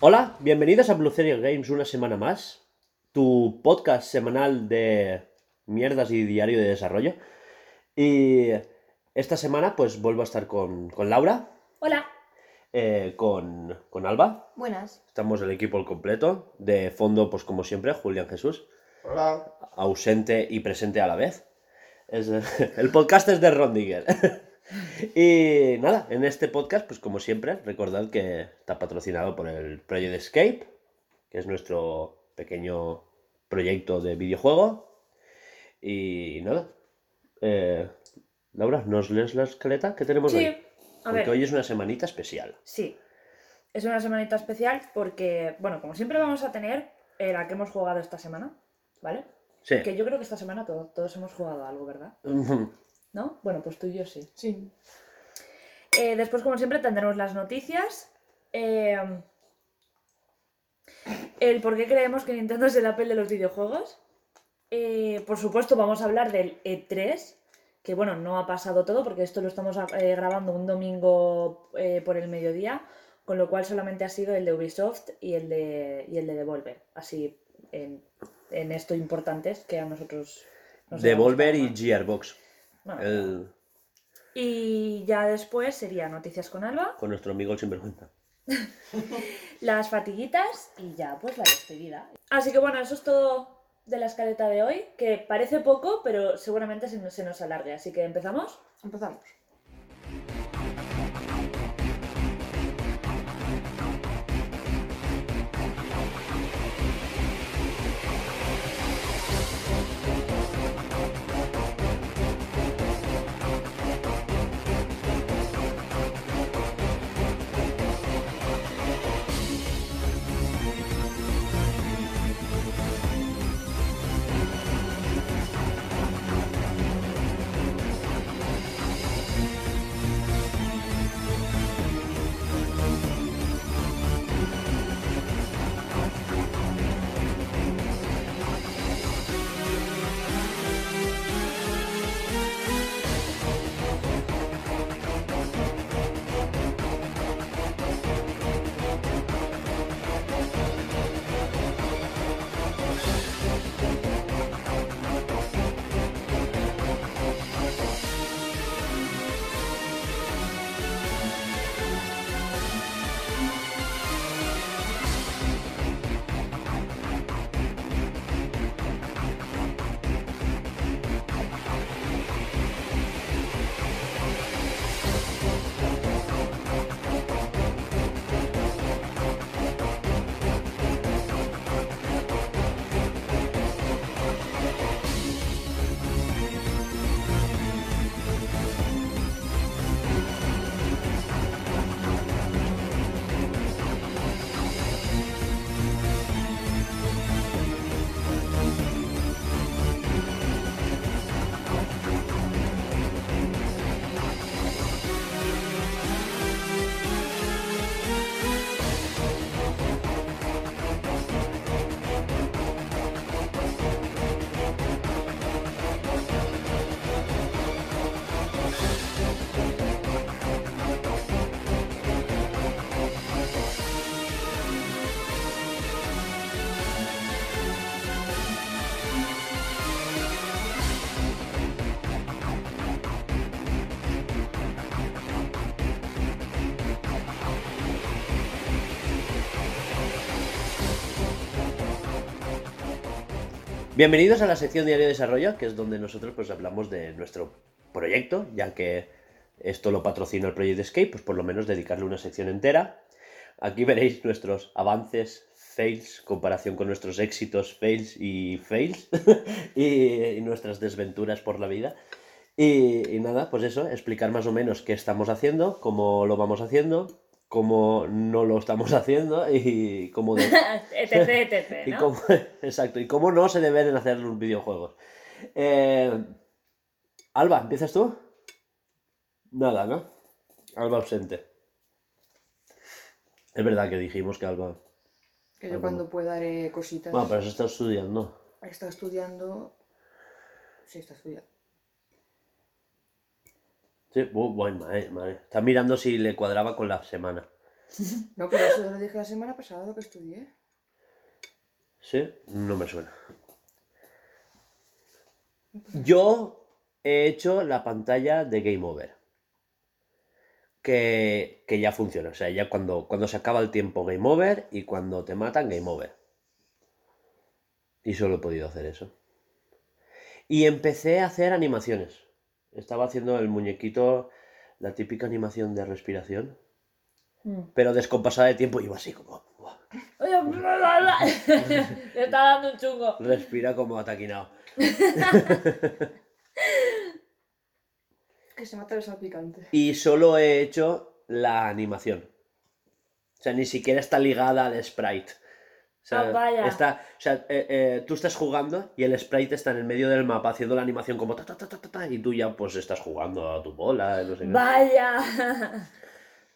Hola, bienvenidos a Blue Serial Games una semana más, tu podcast semanal de mierdas y diario de desarrollo. Y esta semana pues vuelvo a estar con, con Laura, Hola. Eh, con, con Alba, Buenas. estamos el equipo al completo, de fondo pues como siempre, Julián Jesús, Hola. ausente y presente a la vez. Es, el podcast es de Ron Digger. y nada, en este podcast, pues como siempre, recordad que está patrocinado por el Project Escape, que es nuestro pequeño proyecto de videojuego. Y nada, eh, Laura, ¿nos lees la escaleta que tenemos Sí, hoy? A Porque ver. hoy es una semanita especial. Sí. Es una semanita especial porque, bueno, como siempre vamos a tener eh, la que hemos jugado esta semana, ¿vale? Sí. Que yo creo que esta semana todo- todos hemos jugado algo, ¿verdad? ¿No? Bueno, pues tú y yo sí. Sí. Eh, después, como siempre, tendremos las noticias. eh, el por qué creemos que Nintendo es el Apple de los videojuegos. eh, por supuesto, vamos a hablar del E3. Que bueno, no ha pasado todo porque esto lo estamos eh, grabando un domingo eh, por el mediodía. Con lo cual solamente ha sido el de Ubisoft y el de, y el de Devolver. Así en, en esto importantes que a nosotros nos Devolver y. Gearbox. Bueno, el- Y ya después sería Noticias con Alba. con nuestro amigo el sinvergüenza. las fatiguitas y ya pues la despedida. Así que bueno, eso es todo de la escaleta de hoy, que parece poco, pero seguramente se nos, se nos alargue. Así que empezamos. Empezamos. Bienvenidos a la sección Diario de Desarrollo, que es donde nosotros pues hablamos de nuestro proyecto, ya que esto lo patrocina el Project Escape, pues por lo menos dedicarle una sección entera. Aquí veréis nuestros avances, fails, comparación con nuestros éxitos, fails y fails, y, nuestras desventuras por la vida. Y nada, pues eso, explicar más o menos qué estamos haciendo, cómo lo vamos haciendo, cómo no lo estamos haciendo y cómo... de- etc, etc, cómo, exacto, y cómo no se deben hacer los videojuegos. Eh, Alba, ¿empiezas tú? Nada, ¿no? Alba ausente. Es verdad que dijimos que Alba. Que yo cuando pueda haré cositas. Bueno, pero se está estudiando. Está estudiando. Sí, está estudiando. Sí, bu- bueno, madre, madre. Está mirando si le cuadraba con la semana. No, pero eso lo dije la semana pasada lo que estudié. ¿Sí? No me suena. Yo he hecho la pantalla de Game Over. Que, que ya funciona. O sea, ya cuando, cuando se acaba el tiempo Game Over y cuando te matan Game Over. Y solo he podido hacer eso. Y empecé a hacer animaciones. Estaba haciendo el muñequito, la típica animación de respiración. Mm. Pero descompasada de tiempo iba así como... Le está dando un chungo. Respira como ataquinado. Que se mata el salpicante. Y solo he hecho la animación. O sea, ni siquiera está ligada al sprite. O sea, Ah, vaya. está, o sea eh, eh, tú estás jugando y el sprite está en el medio del mapa haciendo la animación como ta ta ta ta ta, ta, y tú ya pues estás jugando a tu bola, no sé qué. Vaya.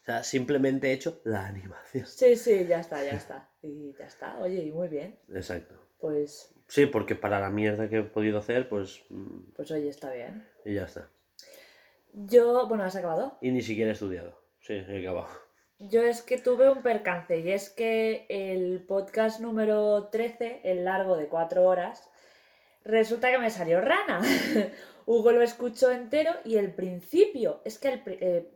O sea, simplemente he hecho la animación. Sí, sí, ya está, ya está. Y ya está. Oye, y muy bien. Exacto. Pues, Sí, porque para la mierda que he podido hacer, pues. mm, pues oye, está bien. Y ya está. Yo, bueno, ¿has acabado? Y ni siquiera he estudiado. Sí, he acabado. Yo es que tuve un percance y es que el podcast número 13, el largo de cuatro horas, resulta que me salió rana. Hugo lo escuchó entero y el principio, es que el... eh,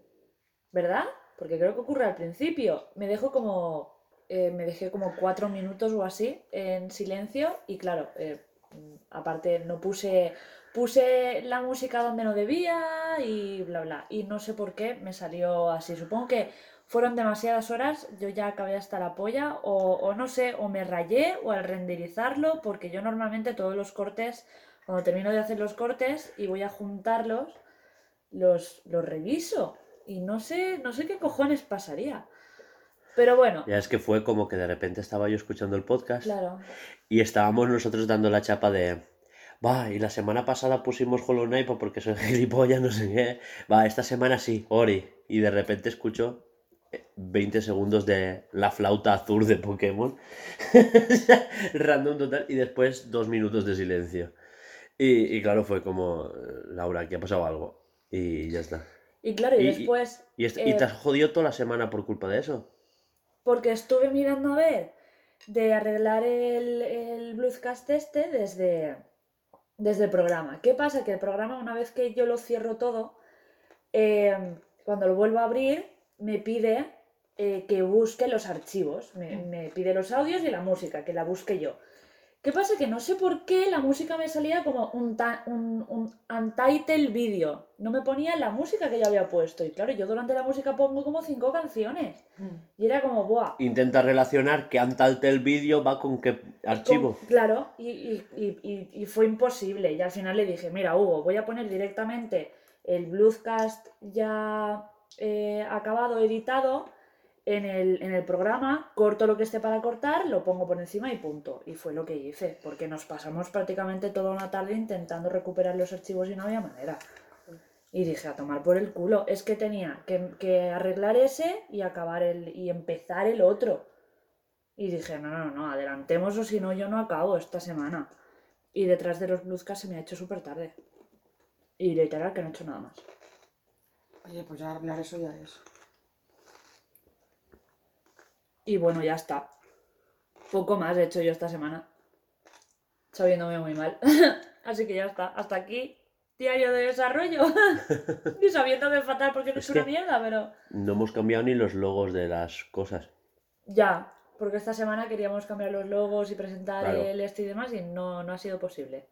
¿Verdad? Porque creo que ocurre al principio. Me dejo como... eh, me dejé como cuatro minutos o así en silencio y claro, eh, aparte no puse... Puse la música donde no debía y bla bla. Y no sé por qué me salió así. Supongo que fueron demasiadas horas, yo ya acabé hasta la polla, o, o no sé, o me rayé, o al renderizarlo, porque yo normalmente todos los cortes, cuando termino de hacer los cortes y voy a juntarlos, los, los reviso. Y no sé, no sé qué cojones pasaría. Pero bueno, Ya es que fue como que de repente estaba yo escuchando el podcast. claro. Y estábamos nosotros dando la chapa de. Va, y la semana pasada pusimos Hollow Knight porque soy gilipollas, no sé qué. Va, esta semana sí, Ori. Y de repente escucho 20 segundos de la flauta azul de Pokémon. Random total. Y después dos minutos de silencio. Y, y claro, fue como, Laura, aquí ha pasado algo. Y ya está. Y claro, y, después, ¿Y, Eh, te has jodido toda la semana por culpa de eso? porque estuve mirando a ver de arreglar el, el Bluescast este desde, desde el programa. ¿Qué pasa? Que el programa, una vez que yo lo cierro todo, eh, cuando lo vuelvo a abrir, me pide eh, que busque los archivos. Me, me pide los audios y la música, que la busque yo. ¿Qué pasa? Que no sé por qué la música me salía como un, ta- un, un untitled video. No me ponía la música que yo había puesto. Y claro, yo durante la música pongo como cinco canciones. Y era como, ¡buah! Intenta relacionar que antalte el vídeo va con qué archivo. Con- claro, y, y- y- y- y fue imposible. Y al final le dije, mira, Hugo, voy a poner directamente el Bluescast ya eh, acabado, editado, en el, en el programa, corto lo que esté para cortar, lo pongo por encima y punto. Y fue lo que hice, porque nos pasamos prácticamente toda una tarde intentando recuperar los archivos y no había manera. Y dije, a tomar por el culo. Es que tenía que, arreglar ese y acabar el. y empezar el otro. Y dije, no, no, no, adelantemos o si no, yo no acabo esta semana. Y detrás de los Bluescast se me ha hecho súper tarde. Y literal que no he hecho nada más. Oye, pues ya hablar eso ya es. Y bueno, ya está. Poco más he hecho yo esta semana. Sabiéndome muy mal. Así que ya está. Hasta aquí. Diario de desarrollo. y sabiéndome fatal porque no Es es una que- mierda, pero. No hemos cambiado ni los logos de las cosas. Ya. Porque esta semana queríamos cambiar los logos y presentar Claro. el este y demás y no, no ha sido posible.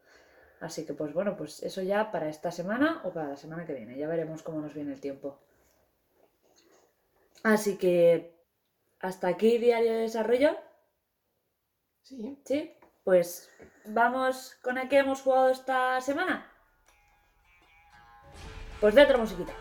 Así que pues bueno, pues eso ya para esta semana o para la semana que viene. Ya veremos cómo nos viene el tiempo. Así que hasta aquí diario de desarrollo. Sí. ¿Sí? Pues vamos con a qué hemos jugado esta semana. Pues de otra musiquita.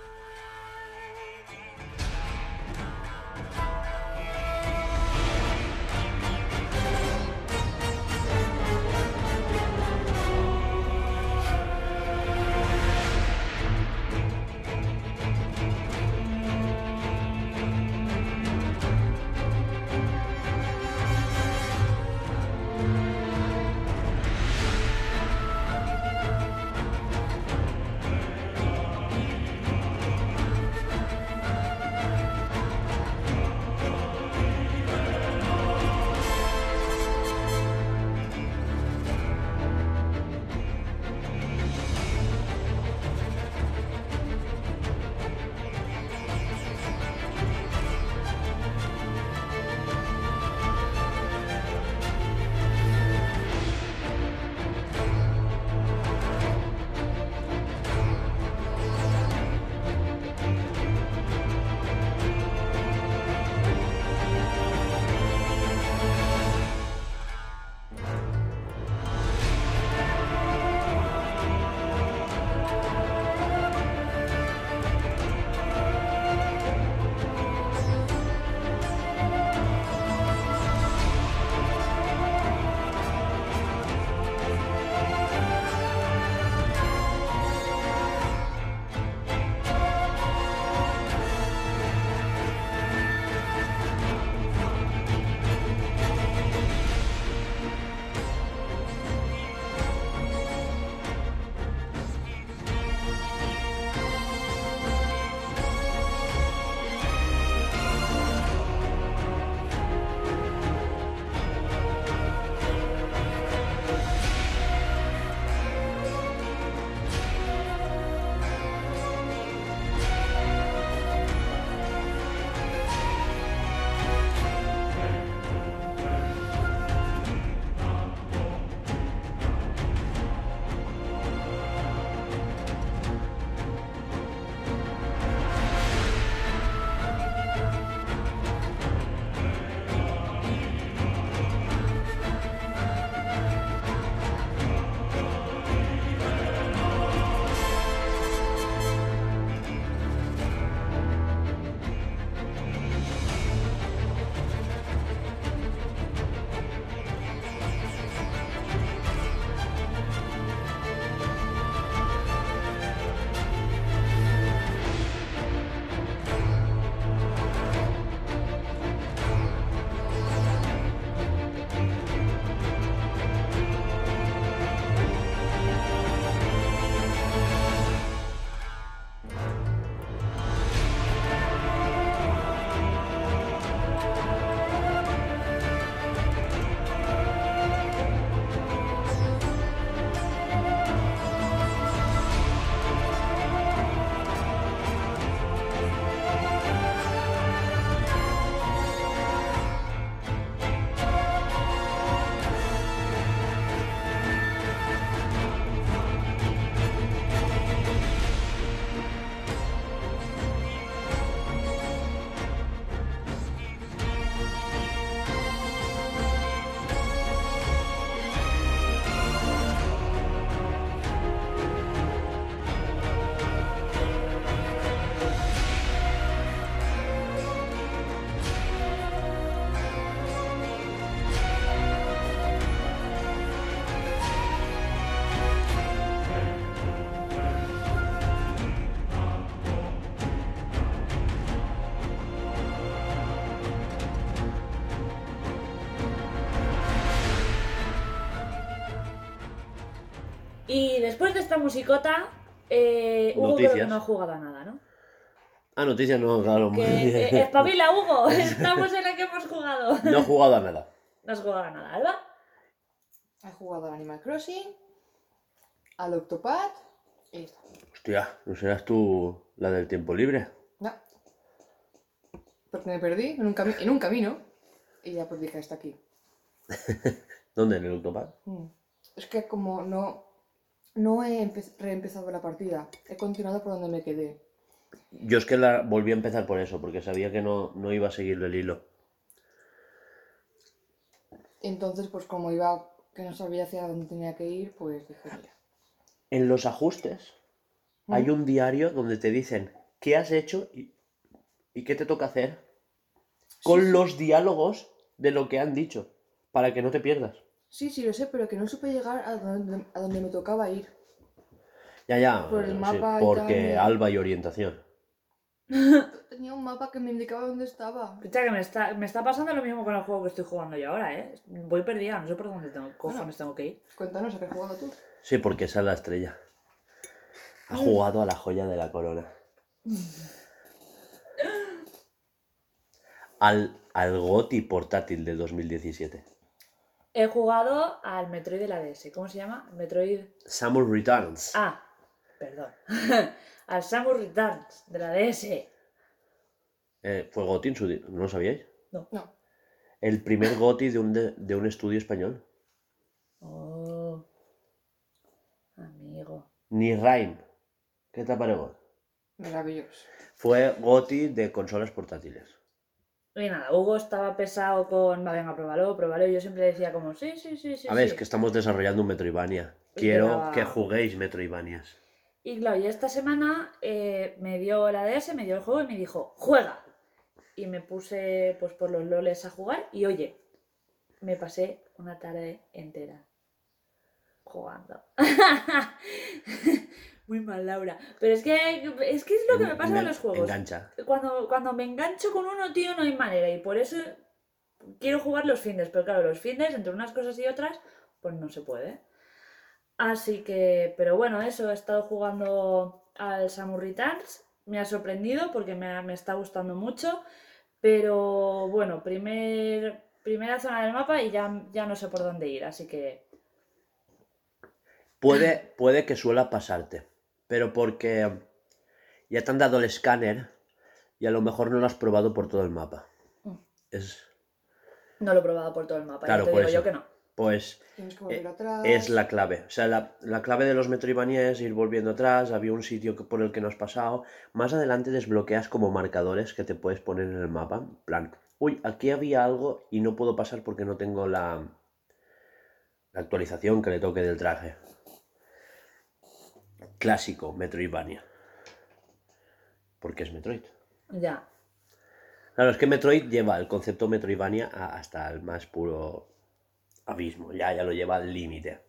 Y después de esta musicota, eh, Hugo creo que Noticias. no ha jugado a nada, ¿no? Ah, noticias no, claro. Que, eh, espabila, Hugo, estamos en la que hemos jugado. No he jugado a nada. No has jugado a nada, Alba. He jugado al Animal Crossing, al Octopad y está. Hostia, ¿no serás tú la del tiempo libre? No. Porque me perdí en un, cami- en un camino y ya pues dije hasta aquí. ¿Dónde? ¿En el Octopad? Mm. Es que como no, no he empe- reempezado la partida, he continuado por donde me quedé. Yo es que la volví a empezar por eso, porque sabía que no, no iba a seguirle el hilo. Entonces, pues como iba, que no sabía hacia dónde tenía que ir, pues dije, mira. En los ajustes hay un diario donde te dicen qué has hecho y, y qué te toca hacer con los diálogos de lo que han dicho, para que no te pierdas. Sí, sí, lo sé, pero que no supe llegar a donde, a donde me tocaba ir. Ya, ya, Por el sí, mapa y porque tal. alba y orientación. Tenía un mapa que me indicaba dónde estaba. Escucha, que me está, me está pasando lo mismo con el juego que estoy jugando yo ahora, ¿eh? Voy perdida, no sé por dónde tengo, cojones tengo que ir. Cuéntanos, ¿a qué has jugado tú? Sí, porque esa es la estrella. Ha jugado a la joya de la corona. Al, al GOTI portátil de 2017. He jugado al Metroid de la DS. ¿Cómo se llama? Metroid. Samus Returns. Ah, perdón. al Samus Returns de la DS. Eh, ¿Fue GOTI en su ¿No lo sabíais? No. El primer GOTI de un, de, de un estudio español. Oh. Amigo. Ni Rhyme. ¿Qué te parece? Maravilloso. Fue GOTI de consolas portátiles. Y nada, Hugo estaba pesado con, va, venga, pruébalo, pruébalo. Y yo siempre decía como, sí, sí, sí, sí. A ver, sí". es que estamos desarrollando un Metroidvania. Quiero que juguéis Metroidvanias. Y claro, y esta semana eh, me dio la DS, me dio el juego y me dijo, juega. Y me puse pues por los loles a jugar y oye, me pasé una tarde entera jugando. Muy mal, Laura. Pero es que es, que es lo que me pasa Engan- los juegos. Engancha. Cuando, cuando me engancho con uno, tío, no hay manera. Y por eso quiero jugar los fines. Pero claro, los fines, entre unas cosas y otras, pues no se puede. Así que, pero bueno, eso, he estado jugando al Samus Returns. Me ha sorprendido porque me, me está gustando mucho. Pero bueno, primer, primera zona del mapa y ya, ya no sé por dónde ir. Así que Puede, puede que suela pasarte, pero porque ya te han dado el escáner y a lo mejor no lo has probado por todo el mapa. Mm. Es, no lo he probado por todo el mapa. Claro, ya te digo yo que no. pues Tienes que volver atrás. es la clave. O sea, la, la clave de los Metroidvania es ir volviendo atrás. Había un sitio que- por el que no has pasado. Más adelante desbloqueas como marcadores que te puedes poner en el mapa. En plan, uy, aquí había algo y no puedo pasar porque no tengo la, la actualización que le toque del traje. Clásico Metroidvania. Porque es Metroid. Ya. Claro, es que Metroid lleva el concepto Metroidvania hasta el más puro abismo. Ya, ya lo lleva al límite.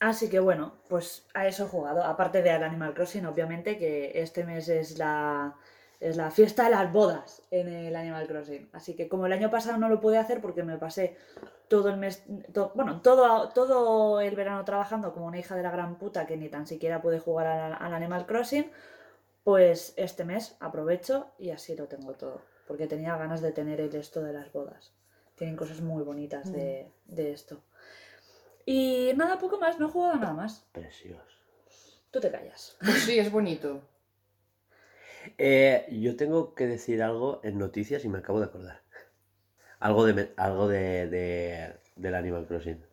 Así que bueno, pues a eso he jugado. Aparte de al Animal Crossing, obviamente, que este mes es la, es la fiesta de las bodas en el Animal Crossing. Así que como el año pasado no lo pude hacer porque me pasé todo el mes, to- bueno, todo, todo el verano trabajando como una hija de la gran puta que ni tan siquiera pude jugar al, al Animal Crossing, pues este mes aprovecho y así lo tengo todo. Porque tenía ganas de tener el esto de las bodas. Tienen cosas muy bonitas de, de esto. Y nada, poco más, no he jugado nada más. Precioso. Tú te callas. Pues sí, es bonito. Eh, yo tengo que decir algo en noticias y me acabo de acordar. Algo de algo de, de- del Animal Crossing.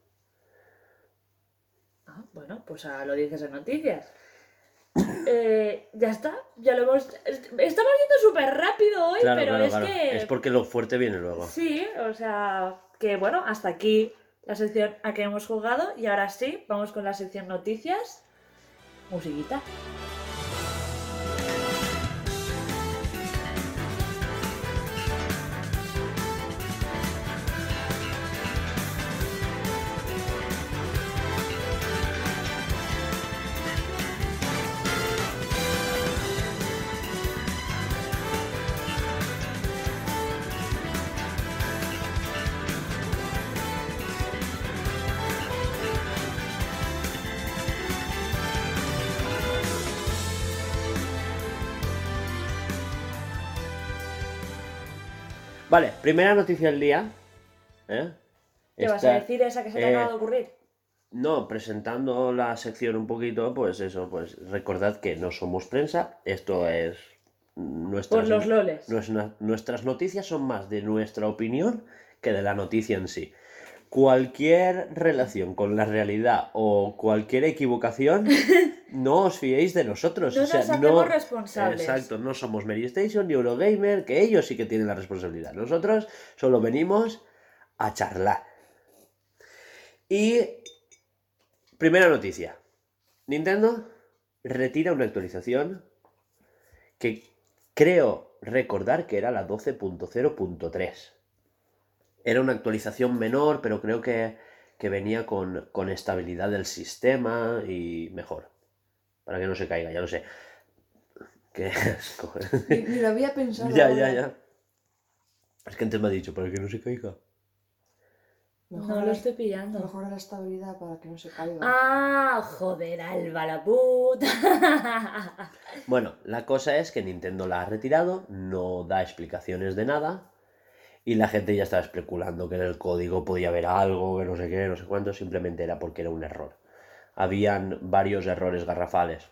Ah, bueno, pues ahora lo dices en noticias. Eh, ya está, ya lo hemos. est- Estamos yendo súper rápido hoy, Claro, pero claro, es claro. que. Es porque lo fuerte viene luego. Sí, o sea, que bueno, hasta aquí la sección a que hemos jugado y ahora sí, vamos con la sección noticias. Musiquita. Vale, primera noticia del día. ¿eh? ¿Qué vas a decir esa que se te eh, acaba de ocurrir? No, presentando la sección un poquito, pues eso, pues recordad que no somos prensa, esto es nuestras, Por los loles. nuestra- nuestras noticias son más de nuestra opinión que de la noticia en sí. Cualquier relación con la realidad o cualquier equivocación, no os fiéis de nosotros. No o sea, nos hacemos responsables. Exacto, no somos Mary Station ni Eurogamer, que ellos sí que tienen la responsabilidad. Nosotros solo venimos a charlar. Y primera noticia. Nintendo retira una actualización que creo recordar que era la 12.0.3. Era una actualización menor, pero creo que, que venía con, con estabilidad del sistema y mejor. Para que no se caiga, ya lo sé. Qué asco. Ni, ni lo había pensado. ya, ahora. ya, ya. Es que antes me ha dicho, para que no se caiga. No lo estoy pillando. mejora la estabilidad para que no se caiga. Ah, joder, Alba la puta. Bueno, la cosa es que Nintendo la ha retirado, no da explicaciones de nada. Y la gente ya estaba especulando que en el código podía haber algo, que no sé qué, no sé cuánto, simplemente era porque era un error. Habían varios errores garrafales,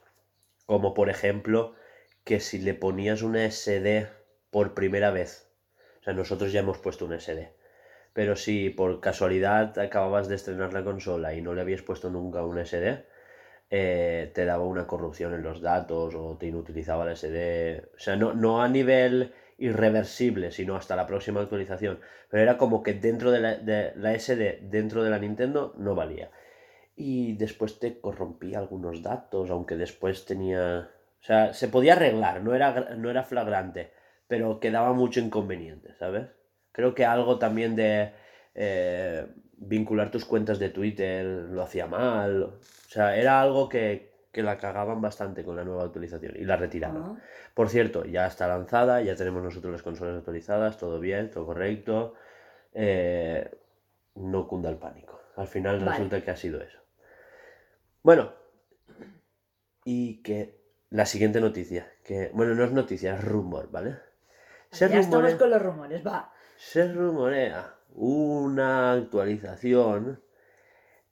como por ejemplo que si le ponías una SD por primera vez, o sea, nosotros ya hemos puesto un SD, pero si por casualidad acababas de estrenar la consola y no le habías puesto nunca un SD, eh, te daba una corrupción en los datos o te inutilizaba la SD. O sea, no, no a nivel irreversible, sino hasta la próxima actualización. Pero era como que dentro de la, de SD, dentro de la Nintendo, no valía. Y después te corrompía algunos datos, aunque después tenía... O sea, se podía arreglar, no era, no era flagrante, pero quedaba mucho inconveniente, ¿sabes? Creo que algo también de eh, vincular tus cuentas de Twitter lo hacía mal. O sea, era algo que, que la cagaban bastante con la nueva actualización y la retiraron. Ah. Por cierto, ya está lanzada, ya tenemos nosotros las consolas actualizadas, todo bien, todo correcto. Eh, no cunda el pánico. Al final Vale. resulta que ha sido eso. Bueno, y que la siguiente noticia, que bueno, no es noticia, es rumor, ¿vale? Se ya estamos con los rumores, va. se rumorea una actualización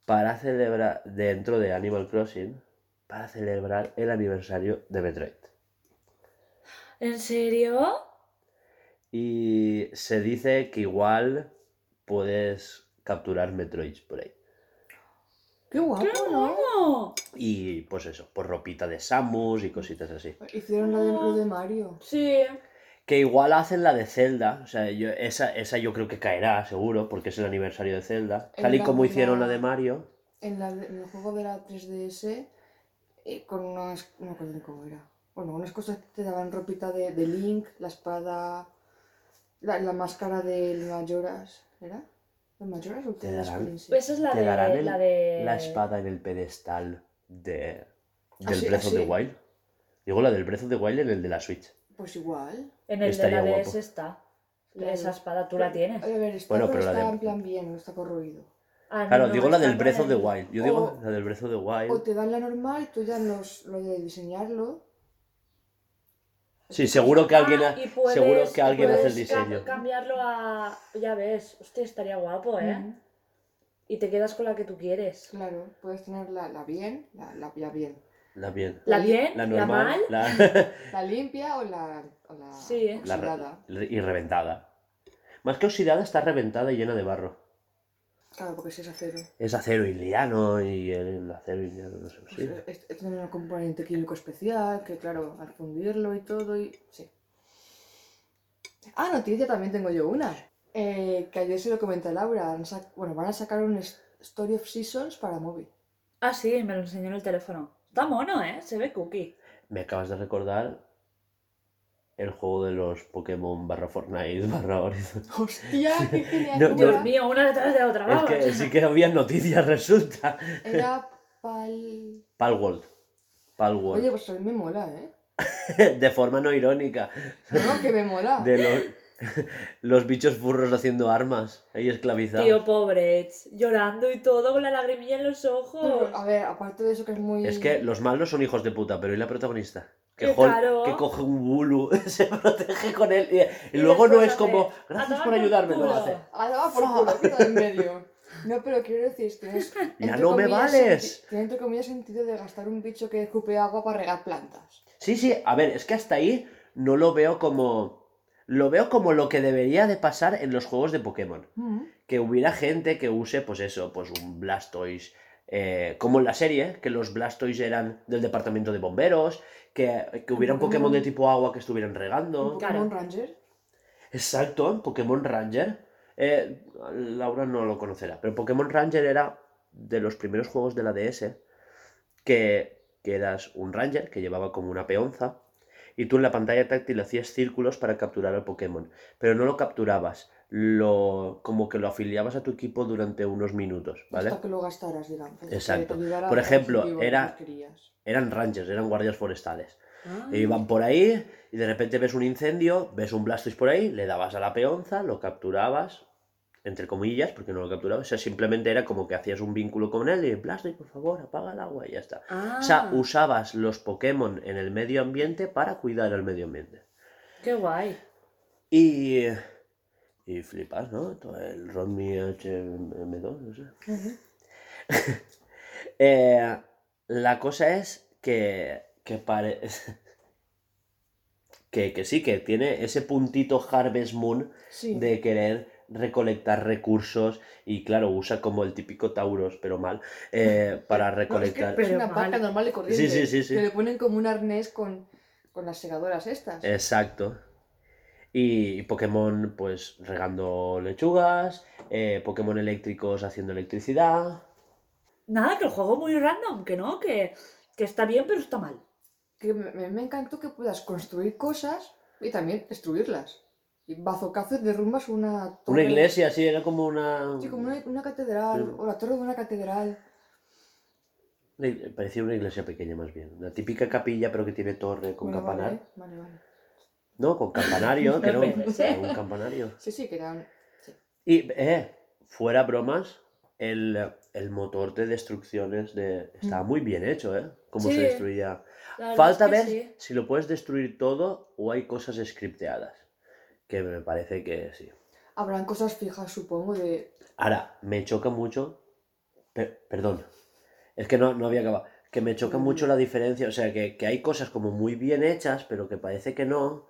para celebrar dentro de Animal Crossing para celebrar el aniversario de Metroid. ¿En serio? Y se dice que igual puedes capturar Metroids por ahí. Qué guapo, ¿no? ¿Cómo? Y pues eso, por ropita de Samus y cositas así. Hicieron lo de, lo de Mario. Sí. Que igual hacen la de Zelda, o sea, yo, esa, esa yo creo que caerá, seguro, porque es el aniversario de Zelda. En Tal y la- como hicieron la la- de Mario. En, la, en el juego de la 3DS, eh, con unas. No me acuerdo ni cómo era. Bueno, unas cosas que te daban ropita de, de Link, la espada. La, la máscara del Majoras. ¿Era? ¿El Majoras o el Te darán- Splincy? Esa es la Te darán el- la de. La espada en el pedestal de, del Así- Breath of the así. Wild. Digo la del Breath of the Wild en el de la Switch. Pues igual. En el de la DS está. Claro. Esa espada tú la tienes. A ver, está, Bueno, pero pero la está de- en plan bien, no está corroído. Ah, no, Claro, no, digo la del Breath of the Wild. Yo digo O- la del Breath of the O Wild. te dan la normal y tú ya nos, lo de diseñarlo. Sí, seguro que alguien, Ah, ha- y puedes- seguro que alguien hace el diseño. cambiarlo a. Ya ves, hostia, estaría guapo, ¿eh? Y te quedas con la que tú quieres. Claro, puedes tener la, la bien, la, la, la bien. La bien. ¿La La- bien? La ¿La, normal. mal? La, La limpia o la, o la Sí. la oxidada. re- y reventada. Más que oxidada, está reventada y llena de barro. Claro, porque si es acero. Es acero iliano y el acero iliano, no sé. Pues Sí. es, es- es tener un componente químico especial, que claro, al fundirlo y todo, y. Sí. Ah, noticia también tengo yo una. Eh, que ayer se lo comenté a Laura. han sac- bueno, van a sacar un Story of Seasons para móvil. Ah, sí, me lo enseñó en el teléfono. Está mono, ¿eh? Se ve cookie. Me acabas de recordar el juego de los Pokémon barra Fortnite barra Horizon. ¡Hostia! ¡Qué genial! No, ¿Cómo Dios mío, una detrás de la otra, Es vamos. que sí que había noticias, resulta. Era pal. Palworld. Palworld. Oye, pues a mí me mola, ¿eh? de forma no irónica. No, que me mola. De los, los bichos furros haciendo armas. Ahí esclavizados. Tío, pobre, llorando y todo con la lagrimilla en los ojos. Pero, a ver, aparte de eso que es muy. Es que los malos son hijos de puta, pero ¿y la protagonista? Que, caro. que coge un bulu, se protege con él y, y luego no es como, "A gracias por ayudarme, culo". lo hace. Ah, va por culo, quita en medio. No, pero quiero decir, tienes. Ya no me vales. Tiene entre comillas sentido de gastar un bicho que escupe agua para regar plantas. Sí, sí, a ver, es que hasta ahí no lo veo como... Lo veo como lo que debería de pasar en los juegos de Pokémon. Mm. que hubiera gente que use, pues eso, pues un Blastoise, eh, como en la serie, que los Blastoise eran del departamento de bomberos, que, que hubiera un Pokémon de tipo agua que estuvieran Un regando. Pokémon. Ranger. Exacto, Pokémon Ranger. Eh, Laura no lo conocerá, pero Pokémon Ranger era de los primeros juegos de la DS que, que eras un Ranger que llevaba como una peonza y tú en la pantalla táctil hacías círculos para capturar al Pokémon, pero no lo capturabas, lo como que lo afiliabas a tu equipo durante unos minutos, ¿vale? Hasta que lo gastaras, digamos. Exacto. Por ejemplo, era-. Eran Rangers, eran guardias forestales. Ah. E iban por ahí y de repente ves un incendio, ves un Blastoise por ahí, le dabas a la peonza, lo capturabas, entre comillas, porque no lo capturabas, o sea, simplemente era como que hacías un vínculo con él y Blastoise, por favor, apaga el agua y ya está. Ah, O sea, usabas los Pokémon en el medio ambiente para cuidar el medio ambiente. qué guay. Y... Y flipas, ¿no? Todo el Rodney HM2, no sé. Eh, la cosa es que, que, pare- que, que sí, que tiene ese puntito Harvest Moon Sí. de querer recolectar recursos y claro, usa como el típico Tauros, pero mal, eh, para No, es que recolectar... es Pero una mal. paca normal y corriente. Sí, sí, sí, sí. Que le ponen como un arnés con, con las segadoras estas. Exacto. Y Pokémon pues regando lechugas, eh, Pokémon eléctricos haciendo electricidad. Nada, que el juego muy random, que no, que, que está bien, pero está mal. Que me, encantó que puedas construir cosas y también destruirlas. Y bazocazos derrumbas una Una torre- iglesia, sí, era como una... Sí, como una, una catedral, Sí. o la torre de una catedral. una Parecía una iglesia pequeña más bien. Una típica capilla pero que tiene torre con Bueno, campanar. Vale, vale, vale. No, con campanario, que era un, campanario. Sí, sí, que era un... sí. Y, eh, fuera bromas, el, el motor de destrucciones de... estaba muy bien hecho, ¿eh? Cómo Sí. se destruía. La Falta ver sí. si lo puedes destruir todo o hay cosas scripteadas. Que me parece que sí. Habrán cosas fijas, supongo, de... Ahora, me choca mucho. per- perdón. Es que no, no había acabado. Que me choca Mm. mucho la diferencia. O sea, que, que hay cosas como muy bien hechas, pero que parece que no.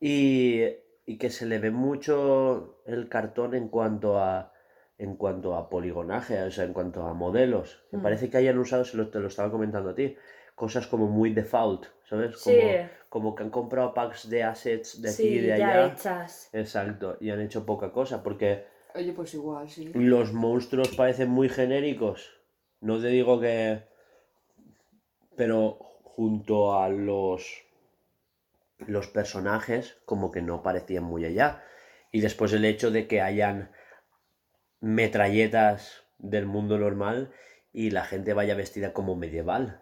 Y, y que se le ve mucho el cartón en cuanto a. En cuanto a poligonaje, o sea, en cuanto a modelos. Me Mm. parece que hayan usado, se lo, te lo estaba comentando a ti, cosas como muy default, ¿sabes? Como, Sí, como que han comprado packs de assets de aquí sí, y de ya allá. hechas. Exacto, y han hecho poca cosa, porque Oye, pues igual, sí. los monstruos parecen muy genéricos. No te digo que... Pero junto a los... Los personajes como que no parecían muy allá. Y después el hecho de que hayan metralletas del mundo normal y la gente vaya vestida como medieval.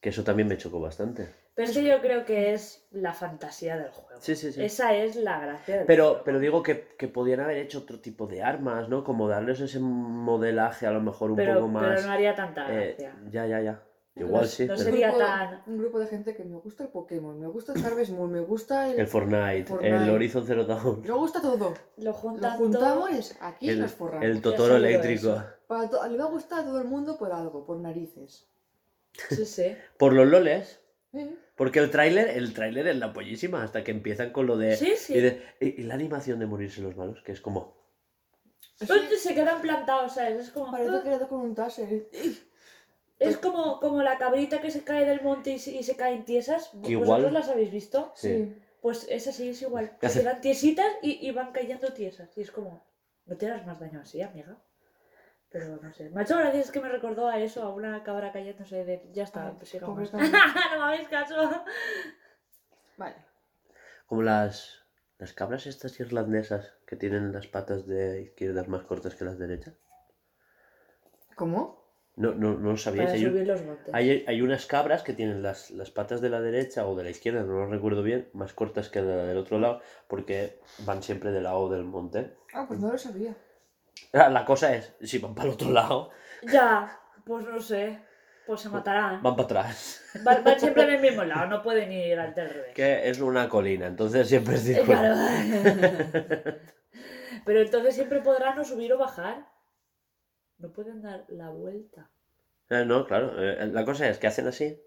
Que eso también me chocó bastante. Pero es que yo creo que es la fantasía del juego. Sí, sí, sí. Esa es la gracia del Pero, juego. pero digo que, que podían haber hecho otro tipo de armas, ¿no? Como darles ese modelaje a lo mejor un pero, poco pero más. no haría tanta eh, gracia. ya, ya, ya. Igual No- sí. no pero- sería grupo- tan- Un grupo de gente que me gusta el Pokémon, me gusta el Harvest Moon, me gusta el... El Fortnite, el. Horizon Zero Dawn, Me gusta todo. Lo juntamos todo. es aquí el, nos forramos. el Totoro eléctrico. Para to- Le va a gustar a todo el mundo por algo, por narices. Sí, sí. Por los loles. ¿Eh? Porque el tráiler, el tráiler es la pollísima hasta que empiezan con lo de. Sí, sí. Y, de- y- y la animación de morirse los malos, que es como. Sí, se quedan plantados, ¿sabes? Es como, Parece que le con un taser. Es como, como la cabrita que se cae del monte y se, y se caen tiesas. Que ¿Vosotros las habéis visto? Sí. Pues es así, es igual. ¿Qué Se quedan tiesitas y, y van cayendo tiesas. Y es como, no te harás más daño así, amiga. Pero no sé. Me ha hecho gracia, es que me recordó a eso, a una cabra cayéndose de. Ya está, Ay, pues sigamos. no me hagáis caso. Vale. Como las. Las cabras estas irlandesas que tienen las patas de izquierdas más cortas que las derechas. ¿Cómo? No, no, no. Para Hay un- subir los montes. Hay, hay unas cabras que tienen las, las patas de la derecha o de la izquierda, no lo recuerdo bien, más cortas que la del otro lado, porque van siempre del lado del monte. Ah, pues no lo sabía. Ah, La cosa es, si van para el otro lado, Ya, pues no sé. Pues se matarán. van para atrás. Van, van siempre en el mismo lado, no pueden ir al del revés. Que es una colina, entonces siempre es circular. Claro. Pero entonces siempre podrán o subir o bajar. No pueden dar la vuelta. Eh, No, claro. eh, La cosa es que hacen así.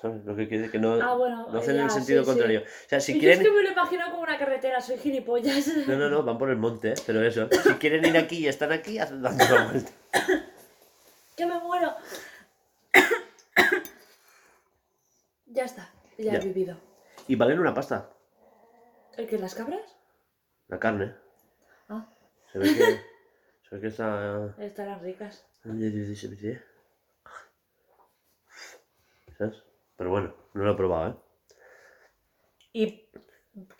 ¿Sabes? Lo que quiere decir que no, Ah, bueno. no hacen ya, el sentido sí, sí. contrario. O sea, si Y yo es quieren. que me lo imagino como una carretera, soy gilipollas. No, no, no, van por el monte, ¿eh? pero eso. Si quieren ir aquí y están aquí, hacen dando la vuelta. ¡Que me muero! ya está, ya, Ya. he vivido. Y valen una pasta, ¿El que las cabras? la carne. Ah, Se ve que, ve que está. estarán ricas. ¿Sabes? Pero bueno, no lo he probado, ¿eh? Y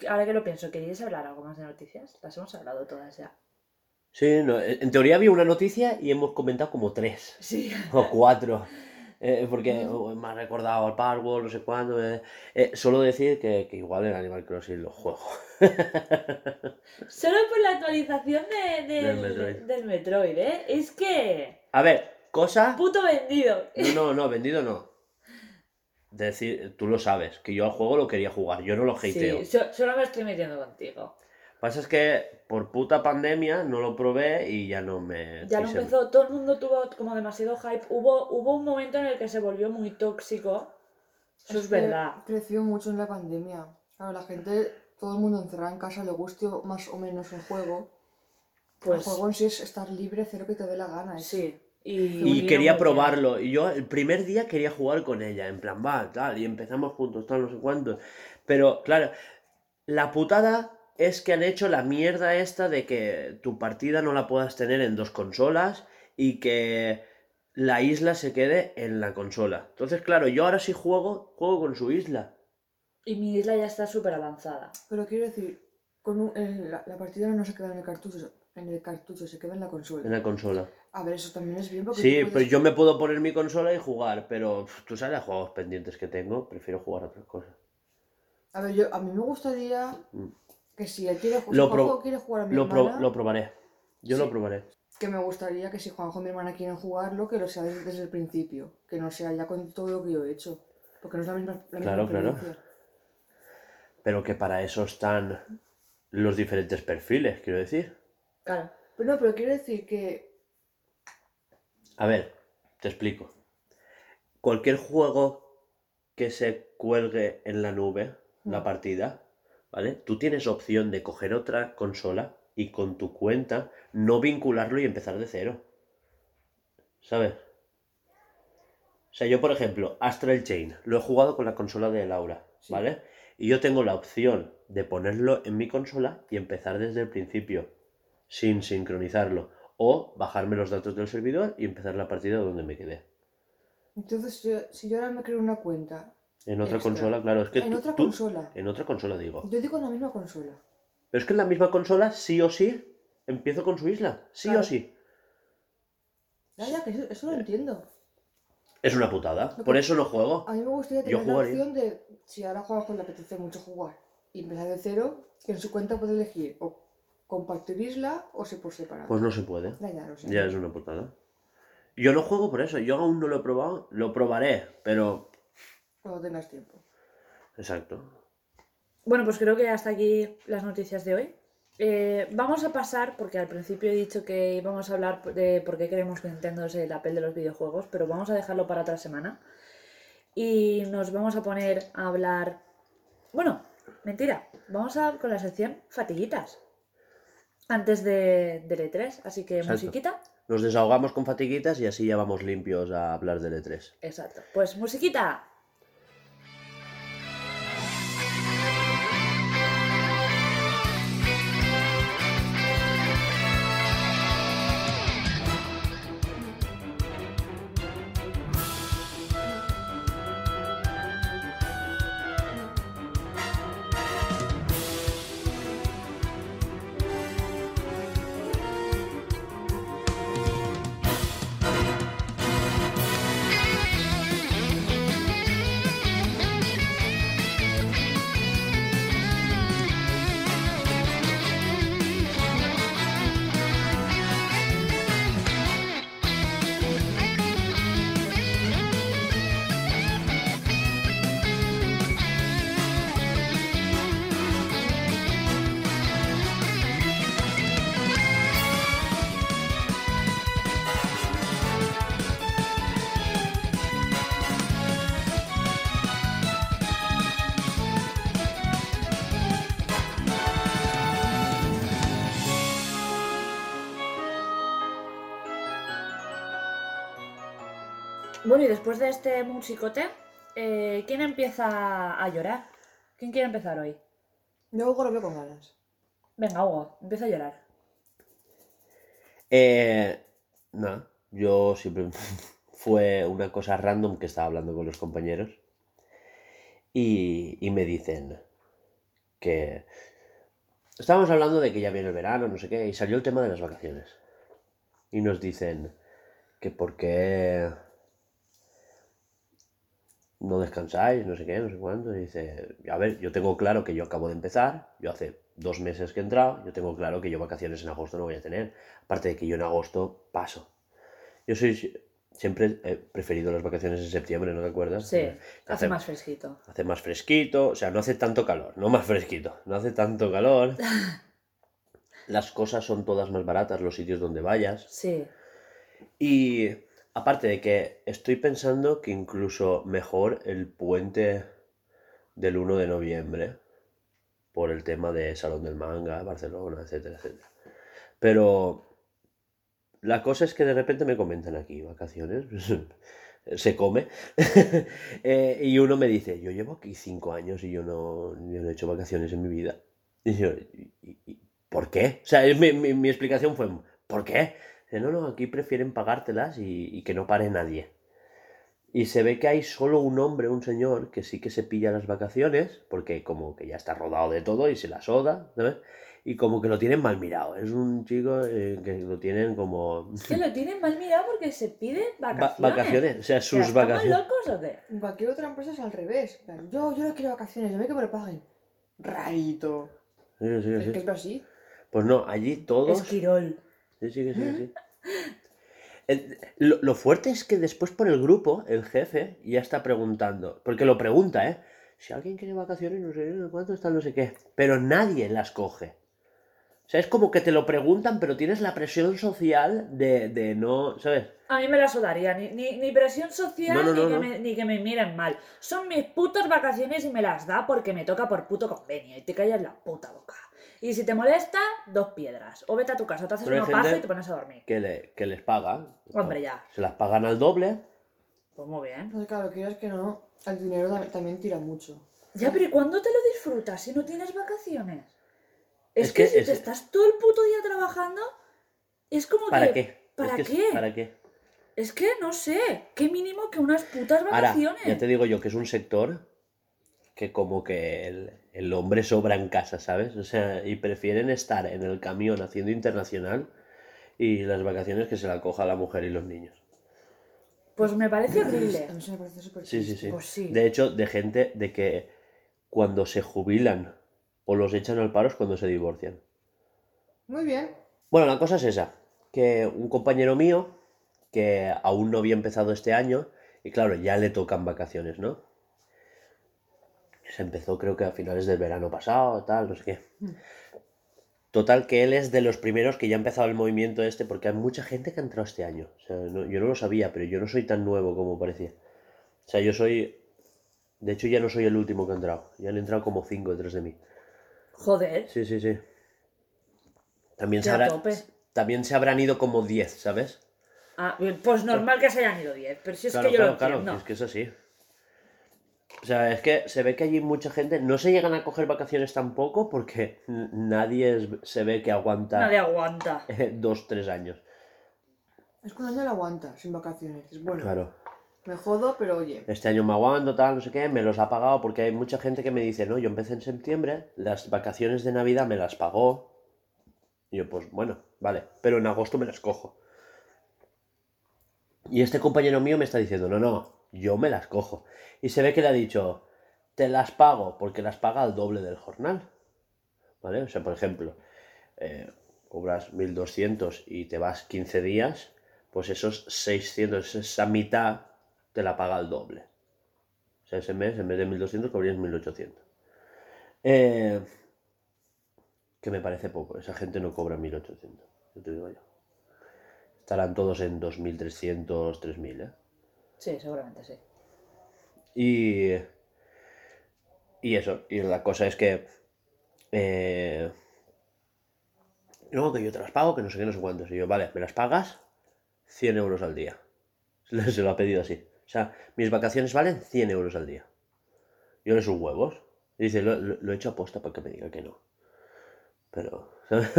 ahora que lo pienso, ¿queríais hablar algo más de noticias? Las hemos hablado todas ya. Sí, no, en teoría había una noticia y hemos comentado como tres Sí. o cuatro. Eh, porque oh, me ha recordado al Powerball, no sé cuándo. eh. Eh, solo decir que, que igual en Animal Crossing lo juego. Solo por la actualización de- del, Del Metroid. del Metroid, ¿eh? Es que... A ver, cosa. Puto vendido. No, no, no, vendido no. Decir, tú lo sabes, que yo al juego lo quería jugar, yo no lo hateo. Sí, solo me estoy metiendo contigo. Pasa es que por puta pandemia no lo probé y ya no me. Ya se- empezó, todo el mundo tuvo como demasiado hype. Hubo, hubo un momento en el que se volvió muy tóxico. Eso es verdad. Creció mucho en la pandemia. Claro, la gente, todo el mundo encerrado en casa, le guste más o menos un juego. Pues el juego en sí es estar libre, hacer lo que te dé la gana. es- sí. Y, Y quería probarlo. Y yo el primer día quería jugar con ella, en plan, va, tal, y empezamos juntos, tal, no sé cuánto. Pero, claro, la putada es que han hecho la mierda esta de que tu partida no la puedas tener en dos consolas y que la isla se quede en la consola. Entonces, claro, yo ahora sí juego, juego con su isla. Y mi isla ya está súper avanzada. Pero quiero decir, con un- en la, la partida no se queda en el cartucho, en el cartucho, se queda en la consola. En la consola. A ver, eso también es bien porque Sí, tú pues puedes- yo me puedo poner mi consola y jugar, pero tú sabes los juegos pendientes que tengo, prefiero jugar a otras cosas. A ver, yo, a mí me gustaría Mm. Que si él quiere, Lo Juanjo quiere jugar a mi Lo, pro- lo probaré. Yo lo probaré. que me gustaría que si Juanjo y mi hermana quieren jugarlo, que lo sea desde, desde el principio, que no sea ya con todo lo que yo he hecho, porque no es la misma, la misma Claro, claro. experiencia. Pero que para eso están los diferentes perfiles, quiero decir. Claro. Pero no, pero quiero decir que A ver, te explico. Cualquier juego que se cuelgue en la nube, la Mm. partida, ¿vale? Tú tienes opción de coger otra consola y con tu cuenta no vincularlo y empezar de cero. ¿Sabes? O sea, yo, por ejemplo, Astral Chain, lo he jugado con la consola de Laura, Sí. ¿vale? Y yo tengo la opción de ponerlo en mi consola y empezar desde el principio, sin sincronizarlo. O bajarme los datos del servidor y empezar la partida donde me quedé. entonces si yo ahora me creo una cuenta En otra Extra. consola, claro, es que en tú- otra tú- consola, En otra consola digo. yo digo en la misma consola. Pero es que en la misma consola, sí o sí, empiezo con su isla. Sí Claro. o sí. Ya, ya, que eso, eso lo entiendo. Es una putada. Por eso no juego. A mí me gustaría Yo tener la jugaría. opción de, si ahora Juanjo le apetece mucho jugar y empezar de cero, que en su cuenta puede elegir o compartir isla o se por separado. Pues no se puede. Ya, ya, sé. Ya es una putada. Yo no juego por eso. Yo aún no lo he probado. Lo probaré, pero. Cuando tengas tiempo. Exacto. Bueno, pues creo que hasta aquí las noticias de hoy. Eh, vamos a pasar, porque al principio he dicho que íbamos a hablar de por qué queremos que Nintendo es el Apple de los videojuegos, pero vamos a dejarlo para otra semana. Y nos vamos a poner a hablar. Bueno, mentira, vamos a con la sección fatiguitas. Antes de, del E3, así que Exacto. musiquita. Nos desahogamos con fatiguitas y así ya vamos limpios a hablar del E E3. Exacto. Pues musiquita. Después de este musicote, eh, ¿quién empieza a llorar? ¿Quién quiere empezar hoy? Yo Hugo lo veo con ganas. Venga, Hugo, empieza a llorar. Eh, no, yo siempre fue una cosa random que estaba hablando con los compañeros y, y me dicen que estábamos hablando de que ya viene el verano, no sé qué, y salió el tema de las vacaciones. Y nos dicen que por qué no descansáis, no sé qué, no sé cuánto. Y dice, a ver, yo tengo claro que yo acabo de empezar, yo hace dos meses que he entrado, yo tengo claro que yo vacaciones en agosto no voy a tener. Aparte de que yo en agosto paso. Yo soy siempre he preferido las vacaciones en septiembre, ¿no te acuerdas? Sí, Eh, hace más fresquito. Hace más fresquito, o sea, no hace tanto calor, no más fresquito, no hace tanto calor. Las cosas son todas más baratas, los sitios donde vayas. Sí. Y aparte de que estoy pensando que incluso mejor el puente del 1 de noviembre, por el tema de Salón del Manga, Barcelona, etcétera, etcétera. Pero la cosa es que de repente me comentan aquí, vacaciones, se come, Eh, y uno me dice, yo llevo aquí cinco años y yo no, yo he hecho vacaciones en mi vida. Y yo, "¿Y- y- y por qué? O sea, mi- mi explicación fue, ¿por qué? Dice, no, no, aquí prefieren pagártelas y, y que no pare nadie. Y se ve que hay solo un hombre, un señor, que sí que se pilla las vacaciones, porque como que ya está rodado de todo y se las oda, ¿sabes? Y como que lo tienen mal mirado. Es un chico eh, que lo tienen como... Es que lo tienen mal mirado porque se pide va- vacaciones. vacaciones, o sea, sus ¿estamos vacaciones. locos o qué? En cualquier otra empresa es al revés. Yo, yo no quiero vacaciones, yo me que me lo paguen. Rarito. Sí, sí, Es sí. que es así. Pues no, allí todos... Esquirol. Sí, sí, sí, sí. El- lo, lo fuerte es que después por el grupo, el jefe ya está preguntando, porque lo pregunta, ¿eh? Si alguien quiere vacaciones, no sé cuánto está, no sé qué, pero nadie las coge. O sea, es como que te lo preguntan, pero tienes la presión social de, de no, ¿sabes? A mí me la sudaría, ni, ni, ni presión social No, no, ni, no, que. Me, ni que me miren mal. Son mis putas vacaciones y me las da porque me toca por puto convenio y te callas la puta boca. Y si te molesta, dos piedras. O vete a tu casa, te haces Pero hay una paja gente- y te pones a dormir. Que, le, que les pagan. Hombre, ya. Se las pagan al doble. Pues muy bien. Entonces, claro, quieras que no, el dinero tam- también tira mucho. Ya, pero ¿y cuándo te lo disfrutas si no tienes vacaciones? Es, Es que, que si es- te estás todo el puto día trabajando, es como ¿Para que... qué? ¿Para Es que es- qué? ¿Para qué? Es que no sé, qué mínimo que unas putas Ahora, vacaciones. ya te digo yo que es un sector que como que el, el hombre sobra en casa, ¿sabes? O sea, y prefieren estar en el camión haciendo internacional y las vacaciones que se la coja la mujer y los niños. Pues me parece horrible. A mí se me parece súper Sí, sí. Pues sí. De hecho, de gente de que cuando se jubilan o los echan al paro es cuando se divorcian. Muy bien. Bueno, la cosa es esa, que un compañero mío que aún no había empezado este año, y claro, ya le tocan vacaciones, ¿no? Se empezó creo que a finales del verano pasado, tal, no sé qué. Total, que él es de los primeros que ya ha empezado el movimiento este, porque hay mucha gente que ha entrado este año. O sea, no- yo no lo sabía, pero yo no soy tan nuevo como parecía. O sea, yo soy... De hecho, ya no soy el último que ha entrado. Ya han entrado como cinco detrás de mí. Joder. Sí, sí, sí. También se, habrá- también se habrán ido como 10, ¿sabes? Ah, pues normal que se hayan ido 10, pero si es claro, que yo claro, lo claro, entiendo. es que es así. O sea, es que se ve que allí mucha gente no se llegan a coger vacaciones tampoco porque nadie es- se ve que aguanta Nadie aguanta. eh, dos, tres años. Es que un año lo aguanta, sin vacaciones. Es bueno. Claro. Me jodo, pero oye. Este año me aguanto, tal, no sé qué, me los ha pagado porque hay mucha gente que me dice, no, yo empecé en septiembre, las vacaciones de Navidad me las pagó. Y yo, pues bueno, vale, pero en agosto me las cojo. Y este compañero mío me está diciendo, no, no, yo me las cojo. Y se ve que le ha dicho, te las pago porque las paga al doble del jornal. ¿Vale? O sea, por ejemplo, eh, cobras 1200 y te vas 15 días, pues esos 600, esa mitad te la paga al doble. O sea, ese mes, en vez de 1200, cobrarías 1800. Eh, que me parece poco, esa gente no cobra 1800, yo te digo yo. Estarán todos en 2300, 3000, ¿eh? Sí, seguramente sí. Y. Y eso, y la cosa es que. Eh, no, que yo te las pago, que no sé qué, no sé cuántos. Y yo, vale, ¿me las pagas? 100 euros al día. Se lo ha pedido así. O sea, mis vacaciones valen 100 euros al día. Yo le sus huevos. Y dice, lo, lo- lo he hecho aposta para que me diga que no. Pero, ¿sabes?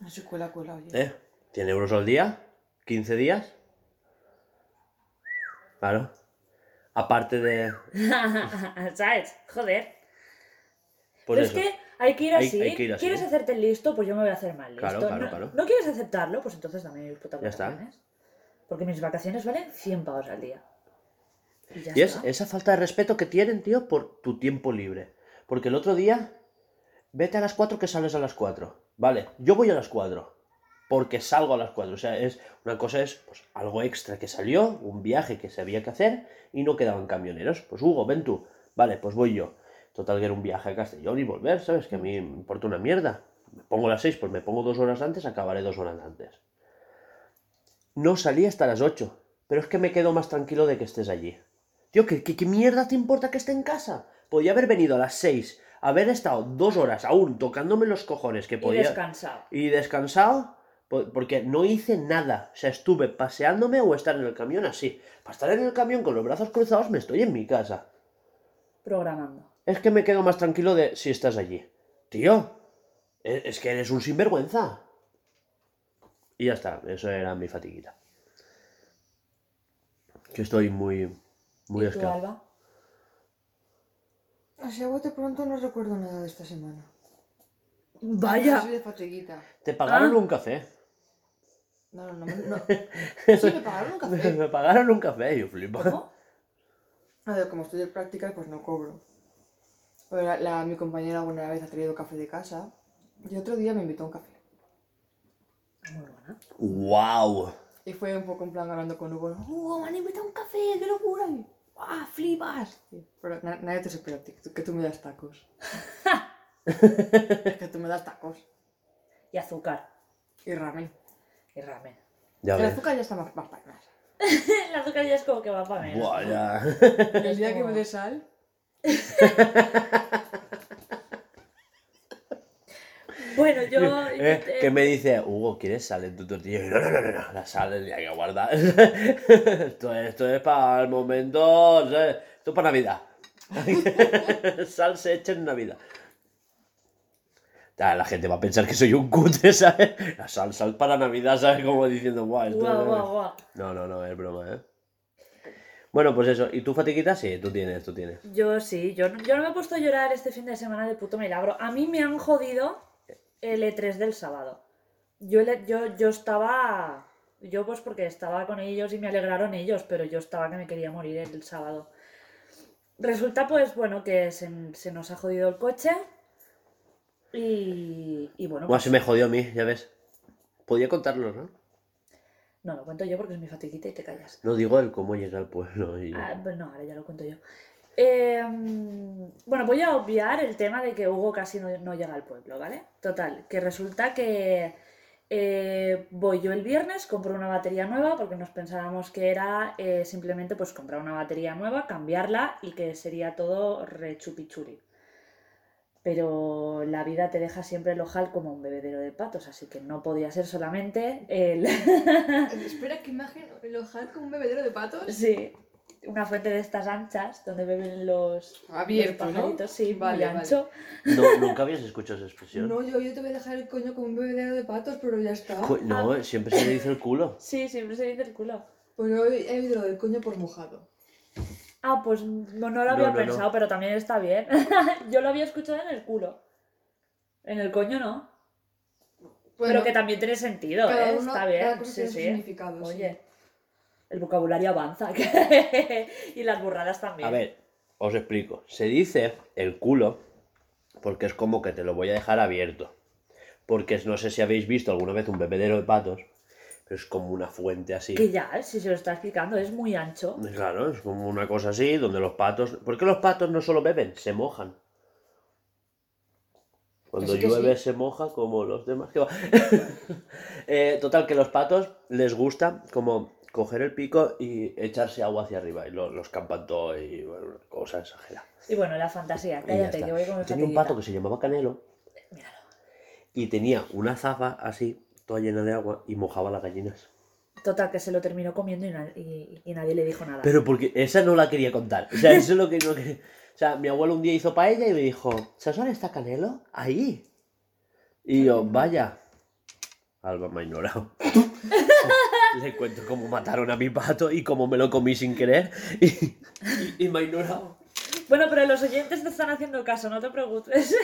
En su cuela, cuela, oye. ¿Eh? 100 euros al día, 15 días. Claro. Aparte de. ¿Sabes? Joder. Por Pero eso. es que hay que ir Hay- así. hay que ir así. ¿Quieres hacerte el listo? Pues yo me voy a hacer mal listo. Claro, claro, no, claro. ¿no quieres aceptarlo? Pues entonces dame mis putas Ya está. vacaciones. Porque mis vacaciones valen 100 pavos al día. Y ya Y es está. esa falta de respeto que tienen, tío, por tu tiempo libre. Porque el otro día, vete a las 4 que sales a las 4. Vale, yo voy a las 4. Porque salgo a las 4. O sea, es una cosa es pues, algo extra que salió, un viaje que se había que hacer y no quedaban camioneros. Pues Hugo, ven tú. Vale, pues voy yo. Total que era un viaje a Castellón y volver, ¿sabes? Que a mí me importa una mierda. Me pongo a las 6, pues me pongo dos horas antes, acabaré dos horas antes. No salí hasta las 8. Pero es que me quedo más tranquilo de que estés allí. Tío, ¿qué, qué, qué mierda te importa que esté en casa? Podía haber venido a las 6, haber estado dos horas aún tocándome los cojones que Y podía... descansado. y descansado, porque no hice nada. O sea, estuve paseándome o estar en el camión así. Para estar en el camión con los brazos cruzados me estoy en mi casa. Programando. Es que me quedo más tranquilo de si estás allí. Tío, e- es que eres un sinvergüenza. Y ya está, eso era mi fatiguita. Que estoy muy, muy ¿Y tú. Alba? Así a bote pronto no recuerdo nada de esta semana. Vaya. Así de fatiguita. Te pagaron Ah. un café. No, no, no. no. Sí, me pagaron un café. me pagaron un café, yo flipo. ¿Cómo? A ver, como estoy de prácticas, pues no cobro. Pero la, la- mi compañera alguna vez ha traído café de casa y otro día me invitó a un café. Muy buena. ¡Wow! Y fue un poco en plan hablando con Hugo, Hugo, me han invitado a un café, qué locura. Y, ¡ah, flipas! Sí, pero na- nadie te espera a ti, que tú, que tú me das tacos. es que tú me das tacos. Y azúcar. Y ramen. Y ramen. Ya El ves. azúcar ya está más, más para más. El azúcar ya es como que va para menos. Buah, ¿no? ya. El día que me dé sal, Bueno, yo. Eh, eh, que me dice, Hugo, ¿quieres sal en tu tortilla? Y yo, no, no, no, no, no, la sal hay que guardar. esto, es, esto es para el momento, esto es para Navidad. sal se echa en Navidad. Ah, La gente va a pensar que soy un cutre, ¿sabes? La sal, sal para Navidad, ¿sabes? Como diciendo, guau, esto Guau, es-". guau, guau. No, no, no, es broma, ¿eh? Bueno, pues eso. ¿Y tú, fatiguita? Sí, tú tienes, tú tienes. Yo sí, yo, yo no me he puesto a llorar este fin de semana de puto milagro. A mí me han jodido el E3 del sábado. Yo, yo, yo estaba. Yo, pues porque estaba con ellos y me alegraron ellos, pero yo estaba que me quería morir el sábado. Resulta, pues, bueno, que se, se nos ha jodido el coche. Y. Y bueno. Pues- se me jodió a mí, ya ves. Podía contarlo, ¿no? No, lo cuento yo porque es mi fatiguita y te callas. No digo el cómo llega al pueblo. Y... Ah, pues no, ahora ya lo cuento yo. Eh, bueno, voy a obviar el tema de que Hugo casi no, no llega al pueblo, ¿vale? Total, que resulta que eh, voy yo el viernes, compro una batería nueva porque nos pensábamos que era eh, simplemente pues comprar una batería nueva, cambiarla y que sería todo re chupichuri. Pero la vida te deja siempre el ojal como un bebedero de patos, así que no podía ser solamente el... Espera, qué imagen, el ojal como un bebedero de patos. Sí, una fuente de estas anchas donde beben los, Abierto, los ¿no? pajaritos, sí, Vale, muy vale. ancho. No, nunca habías escuchado esa expresión. No, yo, yo te voy a dejar el coño como un bebedero de patos, pero ya está. No, siempre se le dice el culo. Sí, siempre se dice el culo. Pues yo he he oído lo del coño por mojado. Ah, pues no, no lo había no, no. pensado, pero también está bien. Yo lo había escuchado en el culo. En el coño no. pero que también tiene sentido, cada ¿eh? uno- Está cada bien. cosa Sí, tiene su sí. Oye, el vocabulario avanza. y las burradas también. A ver, os explico. Se dice el culo porque es como que te lo voy a dejar abierto. Porque no sé si habéis visto alguna vez un bebedero de patos, es como una fuente así. Que ya, si se lo está explicando, es muy ancho. Claro, es como una cosa así, donde los patos... ¿Por qué los patos no solo beben? Se mojan. Cuando que llueve sí. se moja como los demás que va. Eh, total, que los patos les gusta como coger el pico y echarse agua hacia arriba. Y lo- los campan todo y bueno, cosa exagerada. Y bueno, la fantasía, cállate, que voy con Tenía un pato que se llamaba Canelo Míralo. y tenía una zafa así, toda llena de agua, y mojaba las gallinas. Total, que se lo terminó comiendo y, na- y- y nadie le dijo nada. Pero porque esa no la quería contar. O sea, eso es lo que no quería. O sea, mi abuelo un día hizo paella y me dijo, ¿sabes dónde está Canelo? Ahí. Y yo, vaya. Alba me ha ignorado. Le cuento cómo mataron a mi pato y cómo me lo comí sin querer. Y, y- y me ha ignorado. Bueno, pero los oyentes te están haciendo caso, no te preocupes.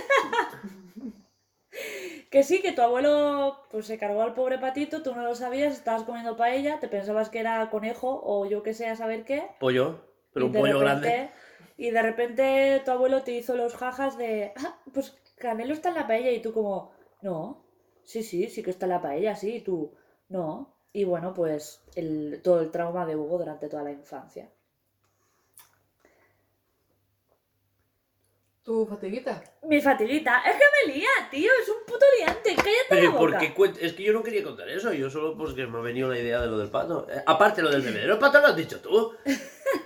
Que sí, que tu abuelo pues se cargó al pobre patito, tú no lo sabías, estabas comiendo paella, te pensabas que era conejo o yo que sé, a saber qué. Pollo, pero y un pollo repente- grande. Y de repente tu abuelo te hizo los jajas de, ah, pues Canelo está en la paella y tú como, no, sí, sí, sí que está en la paella, sí, y tú, no. Y bueno, pues el, todo el trauma de Hugo durante toda la infancia. ¿Tu fatiguita? Mi fatiguita, es que me lía, tío, es un puto liante, cállate la Pero boca. ¿por qué cuen- Es que yo no quería contar eso, yo solo porque me ha venido la idea de lo del pato. Eh, aparte lo del bebé, el pato lo has dicho tú.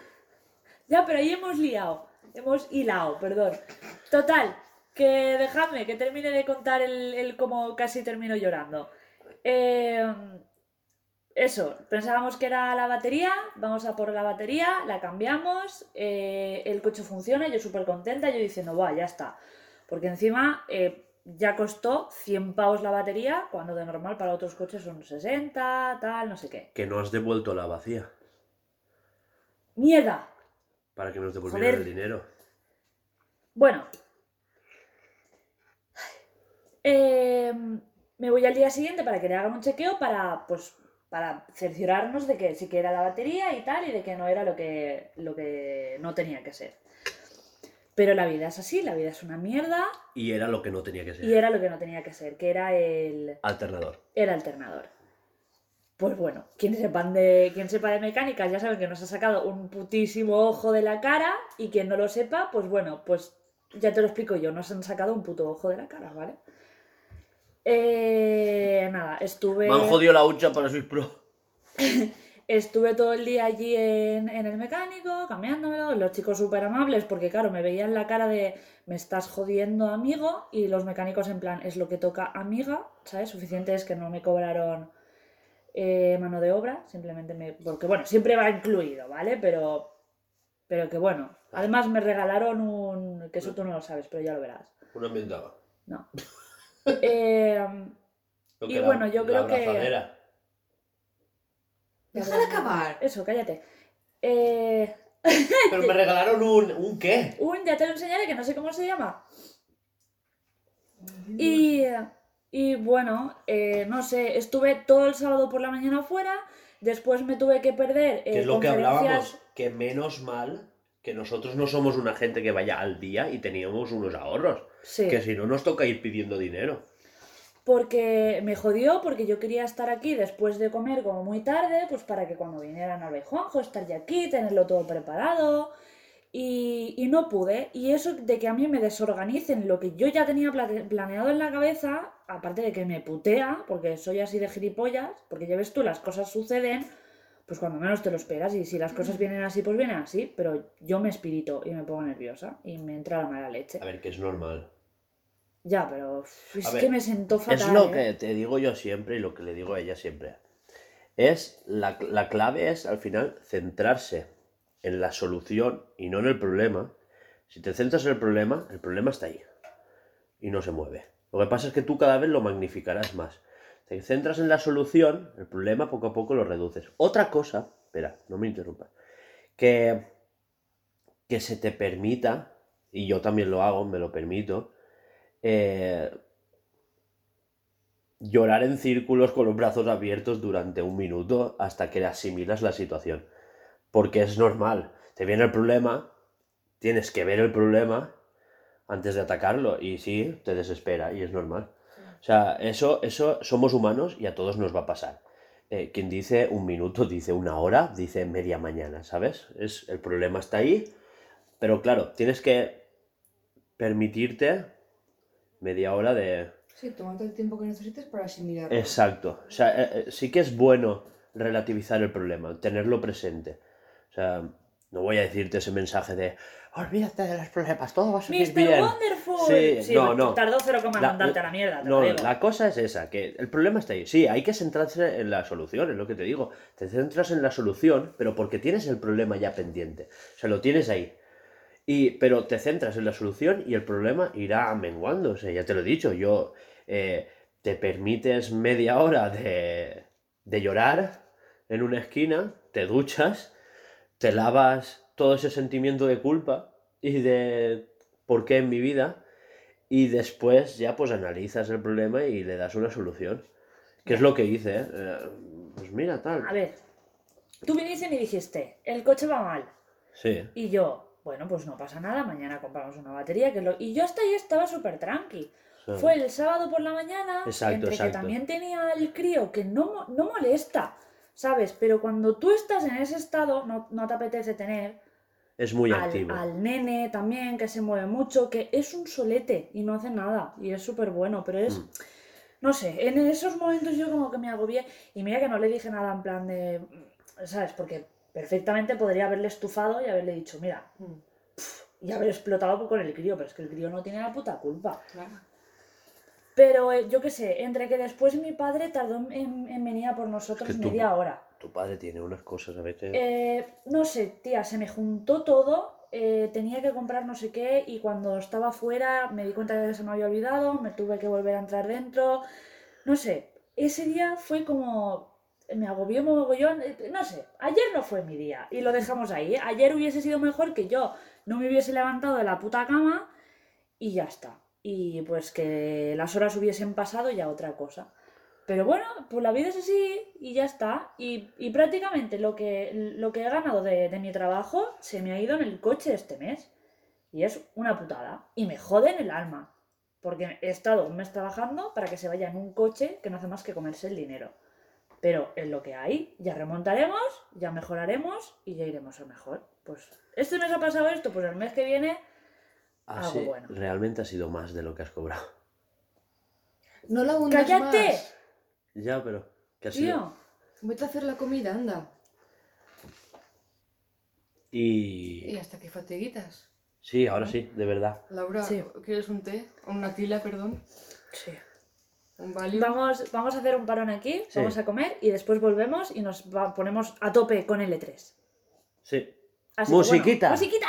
Ya, pero ahí hemos liado, hemos hilado, perdón. Total, que dejadme que termine de contar el, el cómo casi termino llorando. Eh, eso, pensábamos que era la batería, vamos a por la batería, la cambiamos, eh, el coche funciona, yo súper contenta, yo diciendo, va, ya está. Porque encima eh, ya costó 100 pavos la batería, cuando de normal para otros coches son 60, tal, no sé qué. Que no has devuelto la vacía. ¡Mierda! Para que nos devolvieran Joder. el dinero. Bueno. Eh, me voy al día siguiente para que le hagan un chequeo para, pues, para cerciorarnos de que sí que era la batería y tal, y de que no era lo que, lo que no tenía que ser. Pero la vida es así, la vida es una mierda, Y era lo que no tenía que ser. y era lo que no tenía que ser, que era el, Alternador. el alternador. Pues bueno, quien, sepan de, quien sepa de mecánicas ya saben que nos ha sacado un putísimo ojo de la cara y quien no lo sepa, pues bueno, pues ya te lo explico yo, nos han sacado un puto ojo de la cara, ¿vale? Eh, nada, estuve, Me han jodido la hucha para Swiss Pro. estuve todo el día allí en, en el mecánico, cambiándomelo, los chicos súper amables porque claro, me veían la cara de me estás jodiendo amigo y los mecánicos en plan es lo que toca amiga, ¿sabes? Suficiente es que no me cobraron eh, mano de obra, simplemente me... Porque bueno, siempre va incluido, ¿vale? Pero, pero que bueno. Además me regalaron un... que eso tú no lo sabes, pero ya lo verás. Una mentaba. No. Eh, Lo Y que la- bueno, yo la creo que- abrazadera. Deja de acabar. eso, cállate. Eh, Pero me regalaron un. ¿Un qué? un, ya te lo enseñaré, que no sé cómo se llama. Y, y bueno, eh, no sé, estuve todo el sábado por la mañana fuera, después me tuve que perder Que eh, es lo que hablábamos. Que menos mal que nosotros no somos una gente que vaya al día y teníamos unos ahorros. Sí, Que si no nos toca ir pidiendo dinero. porque me jodió, porque yo quería estar aquí después de comer como muy tarde, pues para que cuando vinieran y Juanjo, estar ya aquí, tenerlo todo preparado. Y, y no pude. Y eso de que a mí me desorganicen lo que yo ya tenía planeado en la cabeza, aparte de que me putea, porque soy así de gilipollas, porque ya ves tú, las cosas suceden, pues cuando menos te lo esperas. Y si las cosas vienen así, pues vienen así. Pero yo me espirito y me pongo nerviosa y me entra la mala leche. A ver, que es normal. Ya, pero es A ver, que me sentó fatal. Es lo ¿eh? que te digo yo siempre y lo que le digo a ella siempre. Es la, la clave es al final centrarse en la solución y no en el problema. Si te centras en el problema, el problema está ahí y no se mueve. Lo que pasa es que tú cada vez lo magnificarás más. Te centras en la solución, el problema poco a poco lo reduces. Otra cosa, espera, no me interrumpas, que, que se te permita, y yo también lo hago, me lo permito, eh, llorar en círculos con los brazos abiertos durante un minuto hasta que asimilas la situación. Porque es normal. Te viene el problema, tienes que ver el problema antes de atacarlo y sí, te desespera y es normal. O sea, eso, eso somos humanos y a todos nos va a pasar. Eh, quien dice un minuto, dice una hora, dice media mañana, ¿sabes? Es, el problema está ahí, pero claro, tienes que permitirte media hora de, Sí, tomarte el tiempo que necesites para asimilarlo. Exacto. O sea, eh, eh, sí que es bueno relativizar el problema, tenerlo presente. O sea, No voy a decirte ese mensaje de olvídate de los problemas, todo va a salir Mr. bien. Wonderful. Sí, no, no. Tardó cero coma La- mandarte a la mierda. te No, lo digo. la cosa es esa, que el problema está ahí. Sí, hay que centrarse en la solución, es lo que te digo. Te centras en la solución, pero porque tienes el problema ya pendiente. O sea, lo tienes ahí. Y, pero te centras en la solución y el problema irá menguando. O sea, ya te lo he dicho, yo eh, te permites media hora de, de llorar en una esquina, te duchas, te lavas todo ese sentimiento de culpa y de por qué en mi vida y después ya pues analizas el problema y le das una solución. Que es lo que hice, ¿eh? Eh, Pues mira, tal. A ver, tú viniste y me dijiste, el coche va mal. Sí, Y yo, bueno, pues no pasa nada, mañana compramos una batería. Que lo... Y yo hasta ahí estaba súper tranqui. sí. Fue el sábado por la mañana, Exacto, entre exacto. que también tenía el crío que no, no molesta, ¿sabes? Pero cuando tú estás en ese estado, no, no te apetece tener es muy al, activo. al nene también, que se mueve mucho, que es un solete y no hace nada. Y es súper bueno, pero es... Mm. No sé, en esos momentos yo como que me agobié y mira que no le dije nada en plan de... ¿Sabes? Porque perfectamente podría haberle estufado y haberle dicho, mira, Mm, y haber explotado con el crío, pero es que el crío no tiene la puta culpa. Claro. Pero eh, yo qué sé, entre que después mi padre tardó en, en- en venir a por nosotros Es que tú- media hora. Tu padre tiene unas cosas a veces. Eh, no sé, tía, se me juntó todo, eh, tenía que comprar no sé qué y cuando estaba fuera me di cuenta de que se me había olvidado, me tuve que volver a entrar dentro, no sé, ese día fue como... Me agobió mogollón, eh, no sé, ayer no fue mi día y lo dejamos ahí. ¿eh? Ayer hubiese sido mejor que yo no me hubiese levantado de la puta cama y ya está. Y pues que las horas hubiesen pasado ya otra cosa. Pero bueno, pues la vida es así y ya está. Y, prácticamente lo que, lo que he ganado de, de mi trabajo se me ha ido en el coche este mes. Y es una putada. Y me jode en el alma. Porque he estado un mes trabajando para que se vaya en un coche que no hace más que comerse el dinero. Pero en lo que hay, ya remontaremos, ya mejoraremos y ya iremos a mejor. Pues este mes ha pasado esto, pues el mes que viene Así, algo bueno. realmente ha sido más de lo que has cobrado. No la hundas ¡Cállate! más. Ya, pero. Que ha sido. Tío, Vete a hacer la comida, anda. Y. Y hasta que fatiguitas. Sí, ahora sí, de verdad. Laura, Sí. ¿quieres un té? O una tila, perdón. sí. Vamos, vamos a hacer un parón aquí, Sí. vamos a comer y después volvemos y nos va- ponemos a tope con el E3. Sí. Así que, bueno, Musiquita.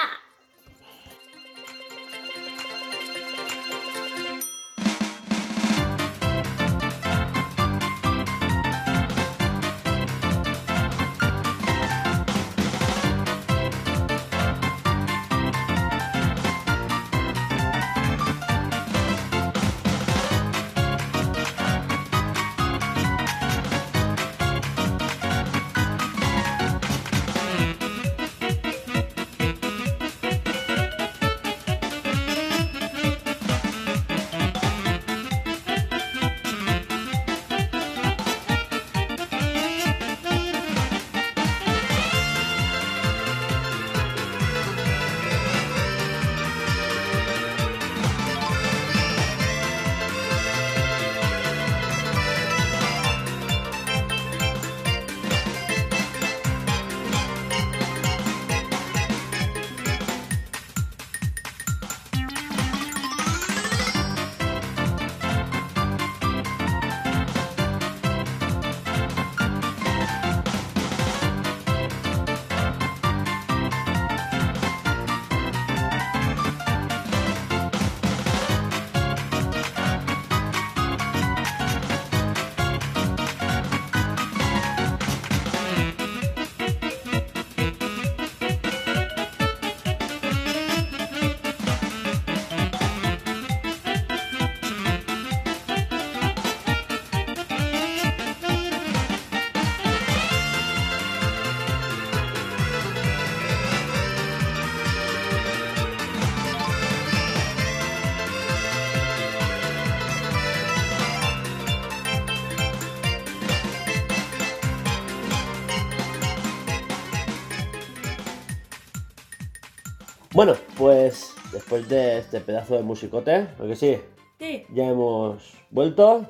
Después de este pedazo de musicote, porque sí, Sí, ya hemos vuelto.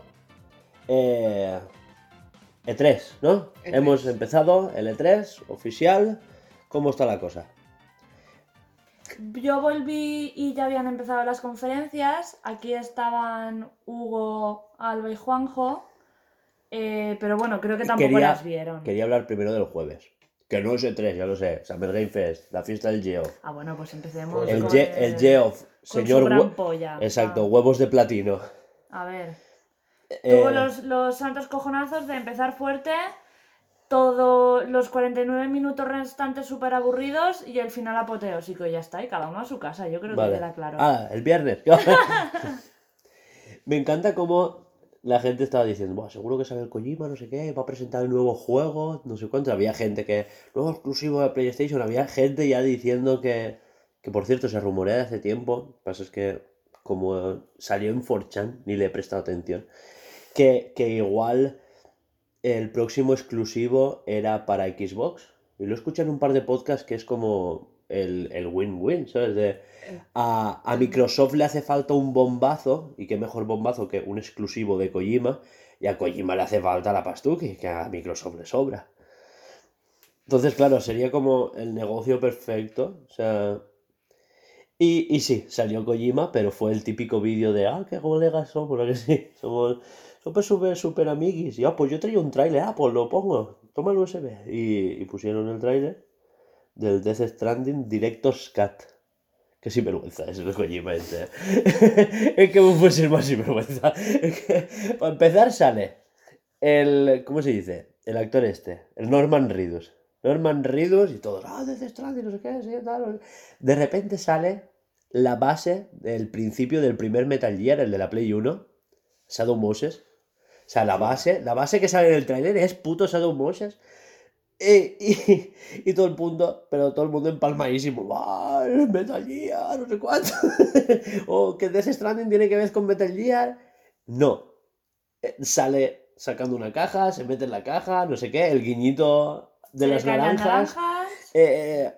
Eh, E3, ¿no? E3. Hemos empezado el E3 oficial. ¿Cómo está la cosa? yo volví y ya habían empezado las conferencias. Aquí estaban Hugo, Alba y Juanjo. eh, pero bueno, creo que tampoco Quería- las vieron. Quería hablar primero del jueves. Que no es E3, ya lo sé. Summer Game Fest, la fiesta del Geo. Ah, bueno, pues empecemos. Pues El, con Ge- el Geoff, con su señor. gran polla. Exacto, Ah, huevos de platino. a ver. Eh, Tuvo los, los santos cojonazos de empezar fuerte, todos los 49 minutos restantes súper aburridos y el final apoteósico y ya está, y cada uno a su casa, yo creo Vale. que queda claro. Ah, el viernes. Me encanta cómo la gente estaba diciendo, "Buah, seguro que sale el Kojima, no sé qué, va a presentar el nuevo juego, no sé cuánto. Había gente que, nuevo exclusivo de PlayStation, había gente ya diciendo que, que por cierto, se rumorea de hace tiempo, que pasa es que como salió en 4chan, ni le he prestado atención, que, que igual el próximo exclusivo era para Xbox. Y lo escuché en un par de podcasts que es como el el win-win, ¿sabes? De, a, a Microsoft le hace falta un bombazo, y qué mejor bombazo que un exclusivo de Kojima, y a Kojima le hace falta la pastuqui, que a Microsoft le sobra. Entonces, claro, sería como el negocio perfecto, o sea... Y, y sí, salió Kojima, pero fue el típico vídeo de, ah, qué colegas somos, ¿a que sí? Somos súper, súper, súper amiguis. Y, ah, pues yo traía un tráiler, ah, pues lo pongo, toma el USB. Y, y pusieron el tráiler del Death Stranding Director's Cut. Qué sinvergüenza es el Kojima este. es que me ser más sinvergüenza. Es que, para empezar sale el... ¿Cómo se dice? El actor este, el Norman Reedus. Norman Reedus y todos, ah, Death Stranding, no sé qué, sí, tal. De repente sale la base del principio del primer Metal Gear, el de la Play 1, Shadow Moses. O sea, la base, la base que sale en el tráiler es puto Shadow Moses. Eh, y, y todo el mundo, pero todo el mundo empalmadísimo. ¡Ah, el Metal Gear! No sé cuánto. o que Death Stranding tiene que ver con Metal Gear. No. Eh, Sale sacando una caja, se mete en la caja, no sé qué, el guiñito de las naranjas. Eh,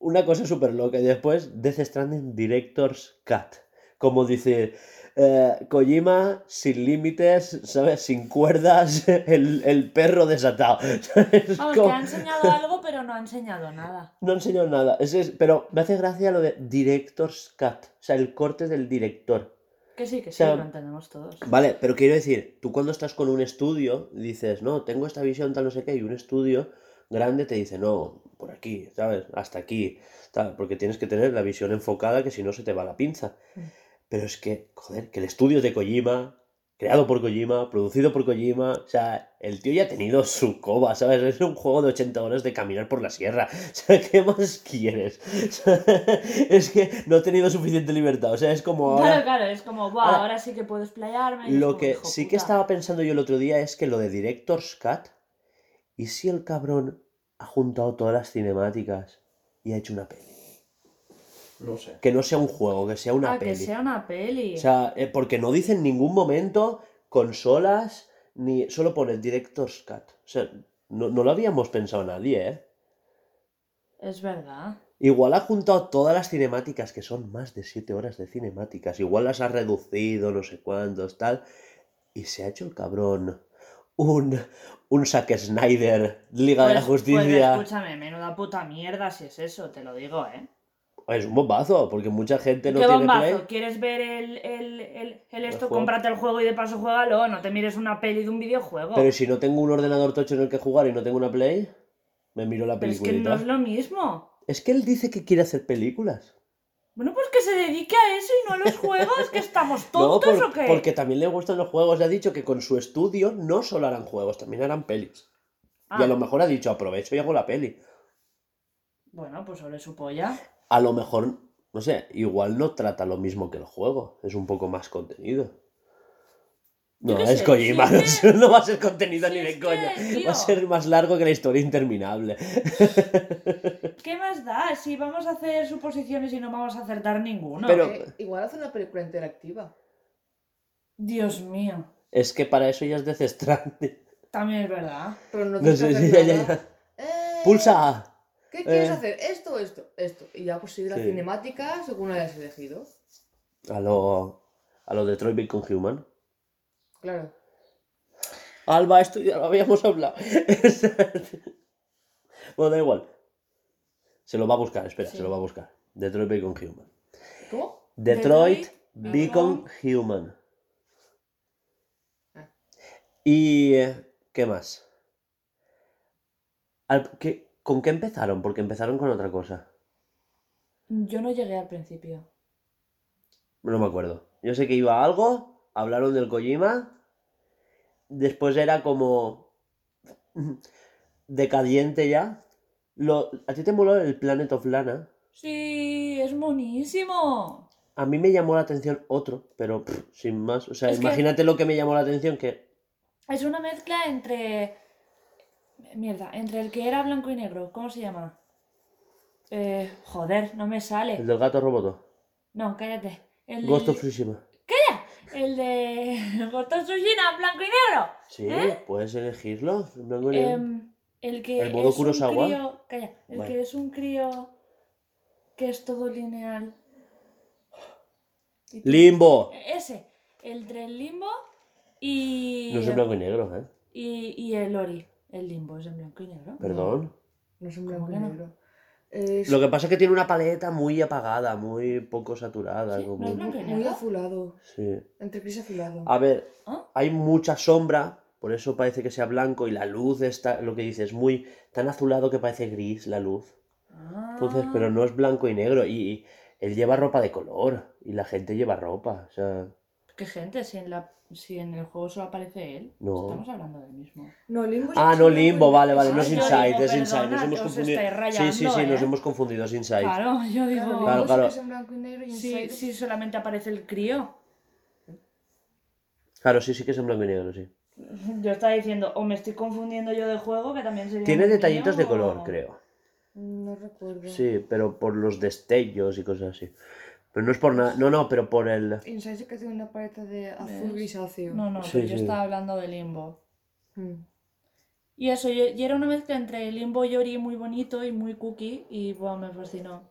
una cosa súper loca. Y después, Death Stranding Director's Cut. Como dice eh, Kojima, sin límites, ¿sabes? Sin cuerdas, el, el perro desatado. ¿sabes? Vamos, Como- que ha enseñado algo, pero no ha enseñado nada. No ha enseñado nada. Es- es- pero me hace gracia lo de Director's Cut. O sea, el corte del director. Que sí, que sí, sea, lo entendemos todos. Vale, pero quiero decir, tú cuando estás con un estudio, dices, no, tengo esta visión, tal, no sé qué, y un estudio grande te dice, no, por aquí, ¿sabes? Hasta aquí, tal, porque tienes que tener la visión enfocada, que si no se te va la pinza. Pero es que, joder, que el estudio es de Kojima, creado por Kojima, producido por Kojima, o sea, el tío ya ha tenido su coba, ¿sabes? Es un juego de 80 horas de caminar por la sierra. O sea, ¿qué más quieres? O sea, es que no ha tenido suficiente libertad, o sea, es como ahora... Claro, claro, es como, "Buah, Ahora, ahora sí que puedo explayarme. Lo como, que "Hijo sí que puta". estaba pensando yo el otro día es que lo de Director's Cut, ¿y si el cabrón ha juntado todas las cinemáticas y ha hecho una peli? No sé. Que no sea un juego, que sea una Ah, que peli. sea una peli. O sea, eh, porque no dice en ningún momento consolas, ni solo pone Director's Cut. O sea, no, no lo habíamos pensado nadie, ¿eh? Es verdad. Igual ha juntado todas las cinemáticas, que son más de 7 horas de cinemáticas. Igual las ha reducido, no sé cuántos, tal. Y se ha hecho el cabrón. Un, un Zack Snyder, Liga de la Pues- pues Justicia. escúchame, menuda puta mierda si es eso, te lo digo, ¿eh? Es un bombazo, porque mucha gente no ¿Qué tiene bombazo? play. ¿Quieres ver el, el, el, el esto? juego. Cómprate el juego y de paso juégalo. No te mires una peli de un videojuego. Pero si no tengo un ordenador tocho en el que jugar y no tengo una play, me miro la Pero es que no es lo mismo. Es que él dice que quiere hacer películas. Bueno, pues que se dedique a eso y no a los juegos, que estamos No, tontos por- o qué. porque también le gustan los juegos. Ha dicho que con su estudio no solo harán juegos, también harán pelis. Y Ah, a lo mejor ha dicho, aprovecho y hago la peli. Bueno, pues sobre su polla. A lo mejor, no sé, igual no trata lo mismo que el juego. Es un poco más contenido. No, qué es sé, Kojima, si no, no va a ser contenido si ni de que, coña. Va a ser más largo que la historia interminable. ¿Qué más da? Si vamos a hacer suposiciones y no vamos a acertar ninguno. Pero- Eh, igual hace una película interactiva. Dios mío. Es que para eso ya es Death Stranding. También es verdad. Pero no No sé si ya, ya. Eh, Pulsa A. ¿Qué quieres Eh. hacer? ¿Esto o esto? Esto. Y ya pues la Sí. cinemática según hayas elegido. A lo, a lo Detroit Become Human. Claro. Alba, esto ya lo habíamos hablado. bueno, da igual. Se lo va a buscar, espera, Sí. se lo va a buscar. Detroit Become Human. ¿Cómo? Detroit, Detroit Become Human. Ah. ¿Y eh, qué más? Al- qué- ¿Con qué empezaron? Porque empezaron con otra cosa. Yo no llegué al principio. No me acuerdo. Yo sé que iba a algo, hablaron del Kojima, después era como decadiente ya. Lo, ¿A ti te moló el Planet of Lana? Sí, es buenísimo. A mí me llamó la atención otro, pero pff, sin más. O sea, Es que- imagínate lo que me llamó la atención que... Es una mezcla entre. Mierda, entre el que era blanco y negro. ¿Cómo se llama? Eh, joder, no me El sale. del gato roboto. No, cállate. El Ghost de... of Tsushima. El de. Ghost of Tsushima, blanco y negro. Sí, ¿Eh? puedes elegirlo. blanco y negro. Em, el que ¿El modo es Kurosawa? un crío. Calla, el Vale. que es un crío que es todo lineal. Limbo. Ese, el del limbo y. No es blanco y negro, ¿eh? y, y el Ori. El limbo es en blanco y negro. Perdón. No es ¿Cómo blanco y negro. Es Lo que pasa es que tiene una paleta muy apagada, muy poco saturada. Sí, como- no es blanco y muy azulado. Sí. Entre gris y azulado. A ver, ¿Ah? hay mucha sombra, por eso parece que sea blanco y la luz está, lo que dices, muy tan azulado que parece gris la luz. Entonces, Ah. pero no es blanco y negro y, y él lleva ropa de color y la gente lleva ropa, o sea, ¿Qué gente? Si en, la, si en el juego solo aparece él. No. Estamos hablando del mismo. No, Limbo Ah, no, Limbo, vale, vale, no es Ah, Inside, es Inside, nos hemos os confundido. Sí, sí, sí, nos ¿eh? hemos confundido, es Inside. Claro, yo digo. Claro, Claro, sí claro. que es en blanco y negro y Sí, solamente aparece el crío. Claro, sí, sí que es en blanco y negro, sí. Yo estaba diciendo, o me estoy confundiendo yo de juego, que también sería. Tiene detallitos de color, o- creo. No recuerdo. Sí, pero por los destellos y cosas así. Pero no es por nada, no, no, pero por el... Inside que tiene una paleta de azul grisáceo. No, no, Sí, pero yo sí. estaba hablando de limbo. Mm. Y eso, yo- y era una mezcla entre limbo y Ori muy bonito y muy cookie, y bueno, me fascinó.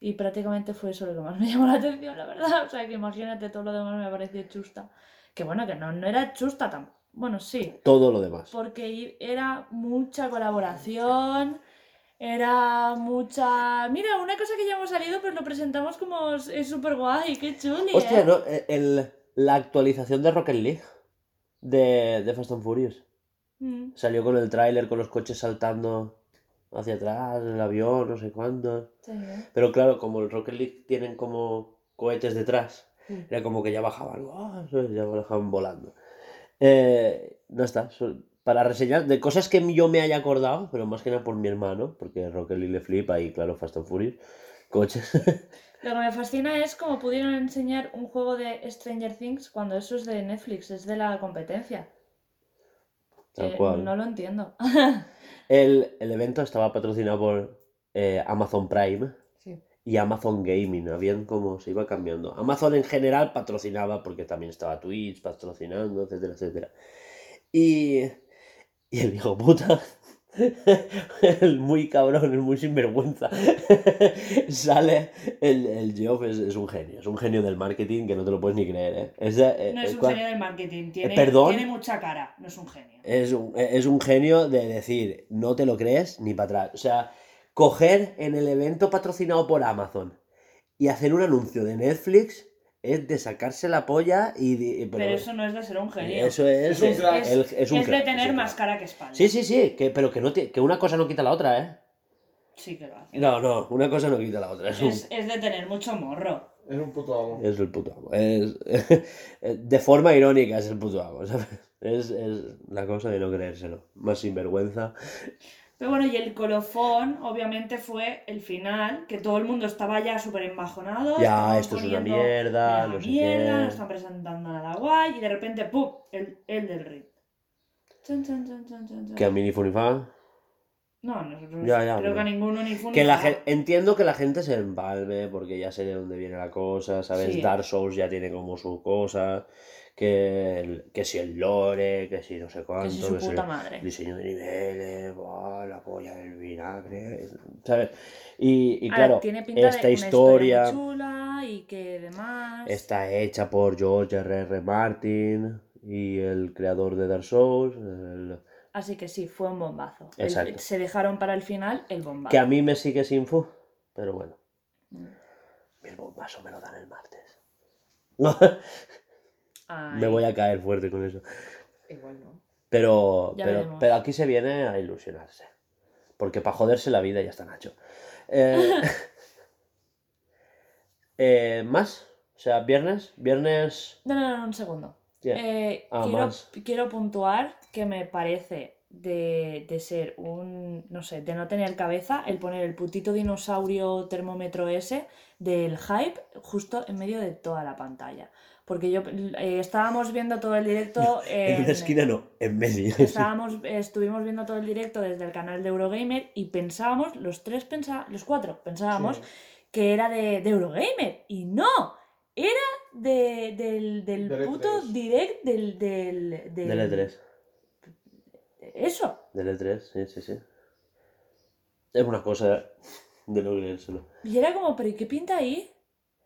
Y prácticamente fue eso lo que más me llamó la atención, la verdad. O sea, que imagínate, todo lo demás me pareció chusta. Que bueno, que no, no era chusta tan. Bueno, sí, Todo lo demás. porque era mucha colaboración, era mucha... Mira, una cosa que ya hemos salido, pues lo presentamos como es súper guay, qué chuli, Hostia, ¿eh? ¿no? El- el- la actualización de Rocket League de, de Fast and Furious. Mm. Salió con el tráiler, con los coches saltando hacia atrás, el avión, no sé cuánto. Sí, ¿eh? Pero claro, como el Rocket League tienen como cohetes detrás, Mm. era como que ya bajaban. ¿sabes? ya bajaban volando. Eh, no está, para reseñar de cosas que yo me haya acordado, pero más que nada por mi hermano, porque Rocket League le flipa y claro, Fast and Furious, coches. Lo que me fascina es cómo pudieron enseñar un juego de Stranger Things cuando eso es de Netflix, es de la competencia. Tal cual. No lo entiendo. El, el evento estaba patrocinado por eh, Amazon Prime Sí. y Amazon Gaming. Habían como se iba cambiando. Amazon en general patrocinaba porque también estaba Twitch patrocinando, etcétera, etcétera. Y, y el hijo puta, el muy cabrón, el muy sinvergüenza, sale. El, el Geoff es, es un genio, es un genio del marketing que no te lo puedes ni creer. ¿eh? Es, eh, No es eh, un genio del marketing, tiene, ¿Perdón? tiene mucha cara, no es un genio. es un, es un genio de decir, no te lo crees ni para atrás. O sea, coger en el evento patrocinado por Amazon y hacer un anuncio de Netflix es de sacarse la polla y... de- Pero, eso no es de ser un genio. eso es, Es un crack. es, el- es un es crack, de tener es más cara que espalda. Sí, sí, sí, que, pero que, no te- que una cosa no quita la otra, ¿eh? Sí que lo hace. No, no, una cosa no quita la otra. Es, un- Es, es de tener mucho morro. Es un puto amo. es el puto amo. Es, de forma irónica es el puto amo, ¿sabes? Es, es la cosa de no creérselo. Más sinvergüenza. Pero bueno, y el colofón, obviamente, fue el final, que todo el mundo estaba ya súper embajonado. Ya, esto es una mierda, una no sé mierda, qué. no están presentando nada guay, y de repente, ¡pum! El, el del ring. Que a mí ni fu ni fa. No, nosotros Ya, ya, creo pero- que a ninguno ni Que la fa. gen- entiendo que la gente se empalme porque ya sé de dónde viene la cosa, ¿sabes? Sí. Dark Souls ya tiene como su cosa, que, el- que si el lore, que si no sé cuánto, Que si su que si puta el madre. diseño de niveles, la polla del vinagre, ¿sabes? Y, y Ahora, claro, tiene pinta esta de historia chula y que demás. está hecha por George R. R. Martin y el creador de Dark Souls, el- Así que sí, fue un bombazo. El- se dejaron para el final el bombazo. que a mí me sigue sin fu, pero bueno. Mi bombazo me lo dan el martes. Ay. me voy a caer fuerte con eso. Igual no. Pero, pero, pero aquí se viene a ilusionarse. Porque para joderse la vida ya está Nacho. Eh, eh, ¿Más? O sea, viernes. Viernes. No, no, no, un segundo. Eh, Ah, quiero, más. quiero puntuar que me parece de, de ser un, no sé, de no tener cabeza el poner el putito dinosaurio termómetro ese del hype justo en medio de toda la pantalla. Porque yo eh, estábamos viendo todo el directo en una en- esquina no, en medio. Estábamos, estuvimos viendo todo el directo desde el canal de Eurogamer y pensábamos, los tres pensábamos, los cuatro pensábamos Sí. que era de, de Eurogamer. Y no, era de, del, del Del puto E3. direct del, del, del- Del E3. Eso. Del E3, sí, sí, sí. Es una cosa de no creérselo. Y era como, pero ¿y qué pinta ahí?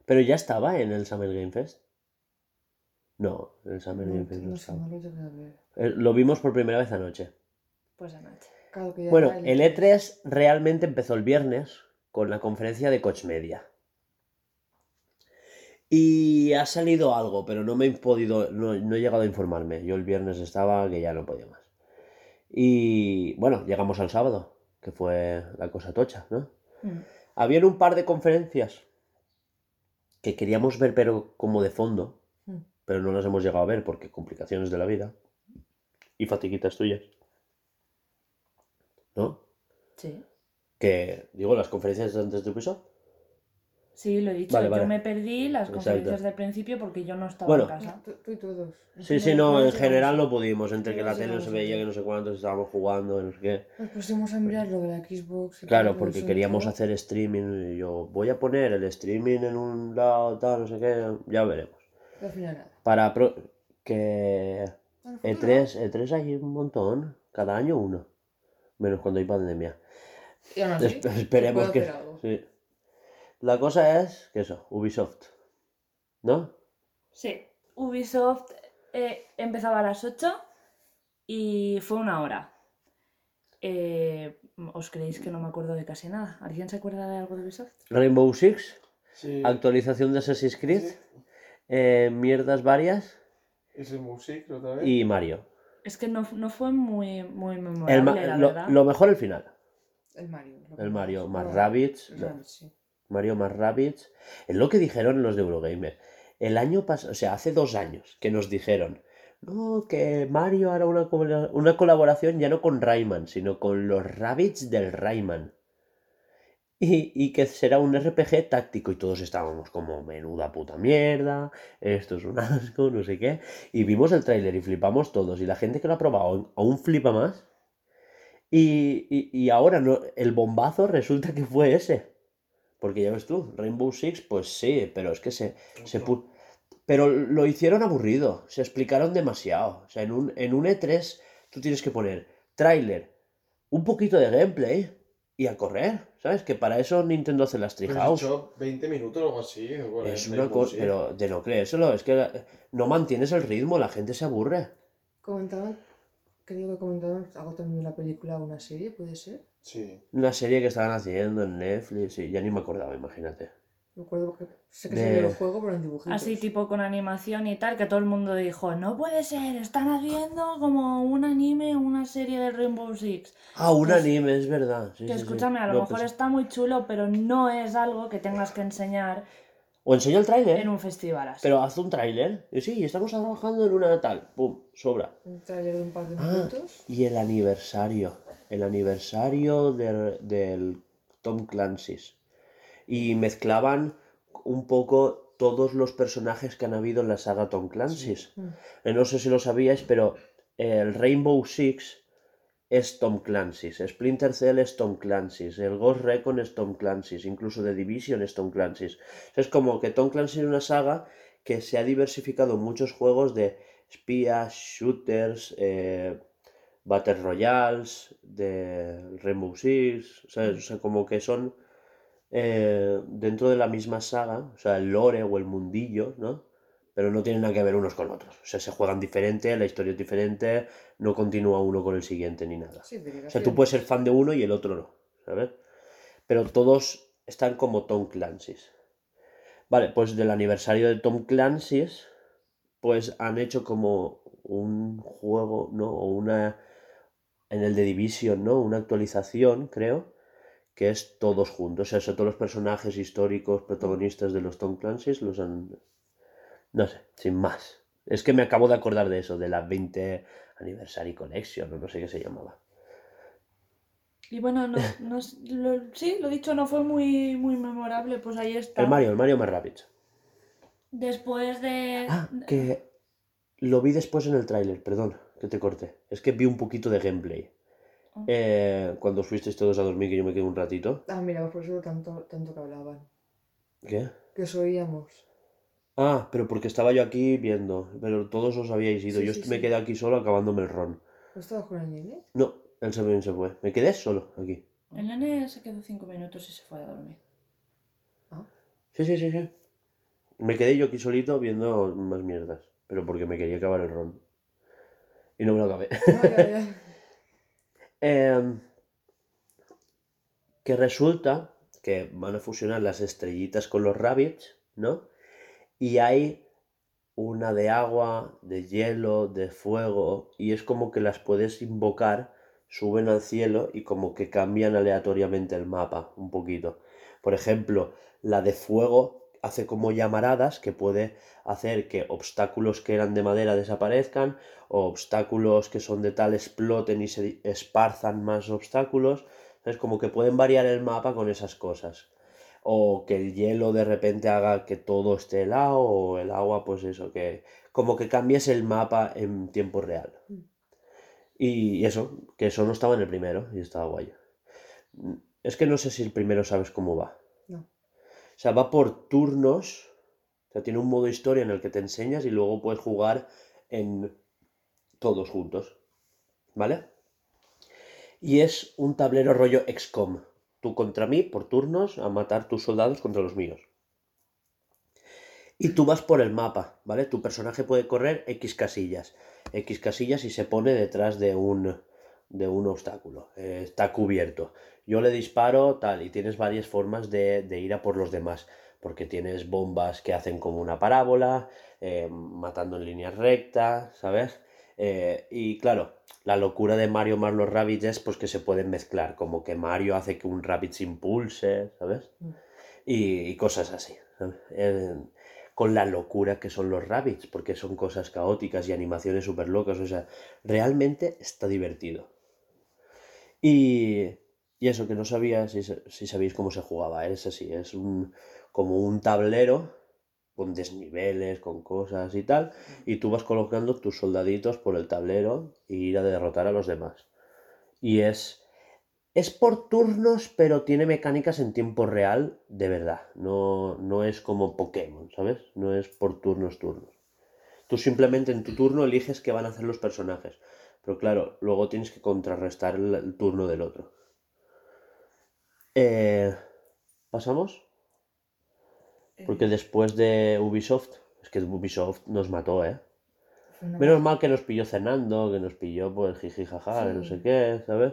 Pero ya estaba en el Summer Game Fest. No, el Summer No, estaba. Eh, Lo vimos por primera vez anoche. Pues anoche. Claro que ya Bueno, el E3 realmente empezó el viernes con la conferencia de Coach Media. Y ha salido algo, pero no me he podido, no, no he llegado a informarme. Yo el viernes estaba que ya no podía más. Y bueno, llegamos al sábado, que fue la cosa tocha, ¿no? Mm. Habían un par de conferencias que queríamos ver, pero como de fondo. Pero no las hemos llegado a ver porque complicaciones de la vida y fatiguitas tuyas. ¿No? Sí. Que, digo, las conferencias antes de Ubisoft. Sí, lo he dicho. Vale, vale. Yo me perdí las Exacto. conferencias del principio porque yo no estaba Bueno. en casa. Tú, tú y todos. Sí, sí, no, en general no pudimos, entre que la tele no se veía, que no sé cuántos estábamos jugando, no sé qué. Nos pusimos a mirar lo de la Xbox. y Claro, porque queríamos hacer streaming y yo voy a poner el streaming en un lado, tal, no sé qué, ya veremos. Nada. Para pro- que Bueno, fue E3, E3 hay un montón, cada año uno, menos cuando hay pandemia. Y aún así, esperemos que... hacer algo. Sí. La cosa es que eso, Ubisoft, ¿no? Sí. Ubisoft eh, empezaba a las 8 y fue una hora. Eh, ¿Os creéis que no me acuerdo de casi nada? ¿Alguien se acuerda de algo de Ubisoft? Rainbow Six, Sí. actualización de Assassin's Creed, Sí. Eh, mierdas varias Ese Music otra vez. y Mario. Es que no, no fue muy, muy memorable, El la lo, verdad. lo mejor el final. El Mario. El más. Mario más Rabbids. Rabbids, sí. Mario más Rabbids. Es lo que dijeron los de Eurogamer. El año pasado, o sea, hace dos años que nos dijeron, no, que Mario hará una, una colaboración ya no con Rayman, sino con los Rabbids del Rayman. Y, y que será un RPG táctico y todos estábamos como menuda puta mierda, esto es un asco, no sé qué. Y vimos el tráiler y flipamos todos y la gente que lo ha probado aún flipa más. Y, y- y ahora no, el bombazo resulta que fue ese. Porque ya ves tú, Rainbow Six, pues sí, pero es que se, se pu- Pero lo hicieron aburrido, se explicaron demasiado. O sea, en un, en un E3 tú tienes que poner tráiler, un poquito de gameplay y a correr, ¿sabes? Que para eso Nintendo hace las Treehouse. dicho 20 minutos o algo así. con Es una cosa, pero de no creérselo, es que no mantienes el ritmo, la gente se aburre. Comentaban, creo que comentaban algo también de una película o una serie, puede ser. Sí. Una serie que estaban haciendo en Netflix y ya ni me acordaba, imagínate. Recuerdo que sé que De- se vio el juego, pero en dibujitos. Así tipo con animación y tal, que todo el mundo dijo, no puede ser, están haciendo como un anime, una serie de Rainbow Six. Ah, un Pues- anime, es verdad. Sí, que sí, sí. escúchame, a lo No, mejor pues- está muy chulo, pero no es algo que tengas que enseñar O enseña el tráiler, en un festival así. pero haz un tráiler. Y sí, estamos trabajando en una tal. Pum, sobra. Un trailer de un par de Ah, minutos. y el aniversario. El aniversario del, del Tom Clancy's. Y mezclaban un poco todos los personajes que han habido en la saga Tom Clancy's. Mm. Eh, No sé si lo sabíais, pero el Rainbow Six es Tom Clancy's, Splinter Cell es Tom Clancy's, el Ghost Recon es Tom Clancy's, incluso The Division es Tom Clancy's. Es como que Tom Clancy es una saga que se ha diversificado en muchos juegos de espías, shooters, eh, Battle Royales, de Rainbow Six, ¿sabes? O sea, como que son eh, dentro de la misma saga, o sea, el lore o el mundillo, ¿no? Pero no tienen nada que ver unos con otros. O sea, se juegan diferente, la historia es diferente, no continúa uno con el siguiente ni nada. Sí, O sea, tú puedes ser fan de uno y el otro no, ¿sabes? Pero todos están como Tom Clancy's. Vale, pues del aniversario de Tom Clancy's, pues han hecho como un juego, ¿no? O una. En el de Division, ¿no? Una actualización, creo, que es todos juntos. O sea, todos los personajes históricos, protagonistas de los Tom Clancy's los han. No sé, sin más. Es que me acabo de acordar de eso, de la 20 Anniversary Collection, o no sé qué se llamaba. Y bueno, no, no lo- sí, lo dicho, no fue muy, muy memorable, pues ahí está. El Mario, el Mario más rápido. Después de... Ah, que lo vi después en el tráiler, perdón, que te corté. Es que vi un poquito de gameplay. Ah. Eh, cuando fuisteis todos a dormir, que yo me quedé un ratito. Ah, mira, por eso tanto, tanto que hablaban. ¿Qué? Que os oíamos. Ah, pero porque estaba yo aquí viendo, pero todos os habíais ido. Sí, yo sí, me sí. quedé aquí solo acabándome el ron. ¿No estabas con el nene? No, él se, se fue. Me quedé solo aquí. El nene se quedó cinco minutos y se fue a dormir. Sí, sí, sí, sí. Me quedé yo aquí solito viendo más mierdas, pero porque me quería acabar el ron. Y no me lo acabé. Ah, ya, ya. Em, que resulta que van a fusionar las estrellitas con los rabbits, ¿no? Y hay una de agua, de hielo, de fuego, y es como que las puedes invocar, suben al cielo y como que cambian aleatoriamente el mapa un poquito. Por ejemplo, la de fuego hace como llamaradas que puede hacer que obstáculos que eran de madera desaparezcan o obstáculos que son de tal exploten y se esparzan más obstáculos. Es como que pueden variar el mapa con esas cosas. O que el hielo de repente haga que todo esté helado, o el agua, pues eso, que como que cambies el mapa en tiempo real. Mm. Y eso, que eso no estaba en el primero y estaba guay. Es que no sé si el primero sabes cómo va. O sea, va por turnos. O sea, tiene un modo historia en el que te enseñas y luego puedes jugar en todos juntos. ¿Vale? Y es un tablero rollo XCOM. Tú contra mí, por turnos, a matar tus soldados contra los míos. Y tú vas por el mapa, ¿vale? Tu personaje puede correr X casillas. X casillas y se pone detrás de un, de un obstáculo. Eh, está cubierto. Yo le disparo, tal, y tienes varias formas de, de ir a por los demás. Porque tienes bombas que hacen como una parábola, eh, matando en línea recta, ¿sabes? Eh, y claro, la locura de Mario más los Rabbids es pues que se pueden mezclar, como que Mario hace que un Rabbit se impulse, ¿sabes? Mm. Y, y cosas así. Eh, con la locura que son los Rabbids, porque son cosas caóticas y animaciones súper locas, o sea, realmente está divertido. Y, y eso, que no sabía si, si sabéis cómo se jugaba, es así, es un, como un tablero con desniveles, con cosas y tal, y tú vas colocando tus soldaditos por el tablero y ir a derrotar a los demás. Y es, es por turnos, pero tiene mecánicas en tiempo real de verdad. No, no es como Pokémon, ¿sabes? No es por turnos, turnos. Tú simplemente en tu turno eliges qué van a hacer los personajes. Pero claro, luego tienes que contrarrestar el, el turno del otro. Eh, ¿Pasamos? Porque después de Ubisoft, es que Ubisoft nos mató, ¿eh? Menos mal que nos pilló cenando, que nos pilló pues jiji jaja, no sé qué, ¿sabes?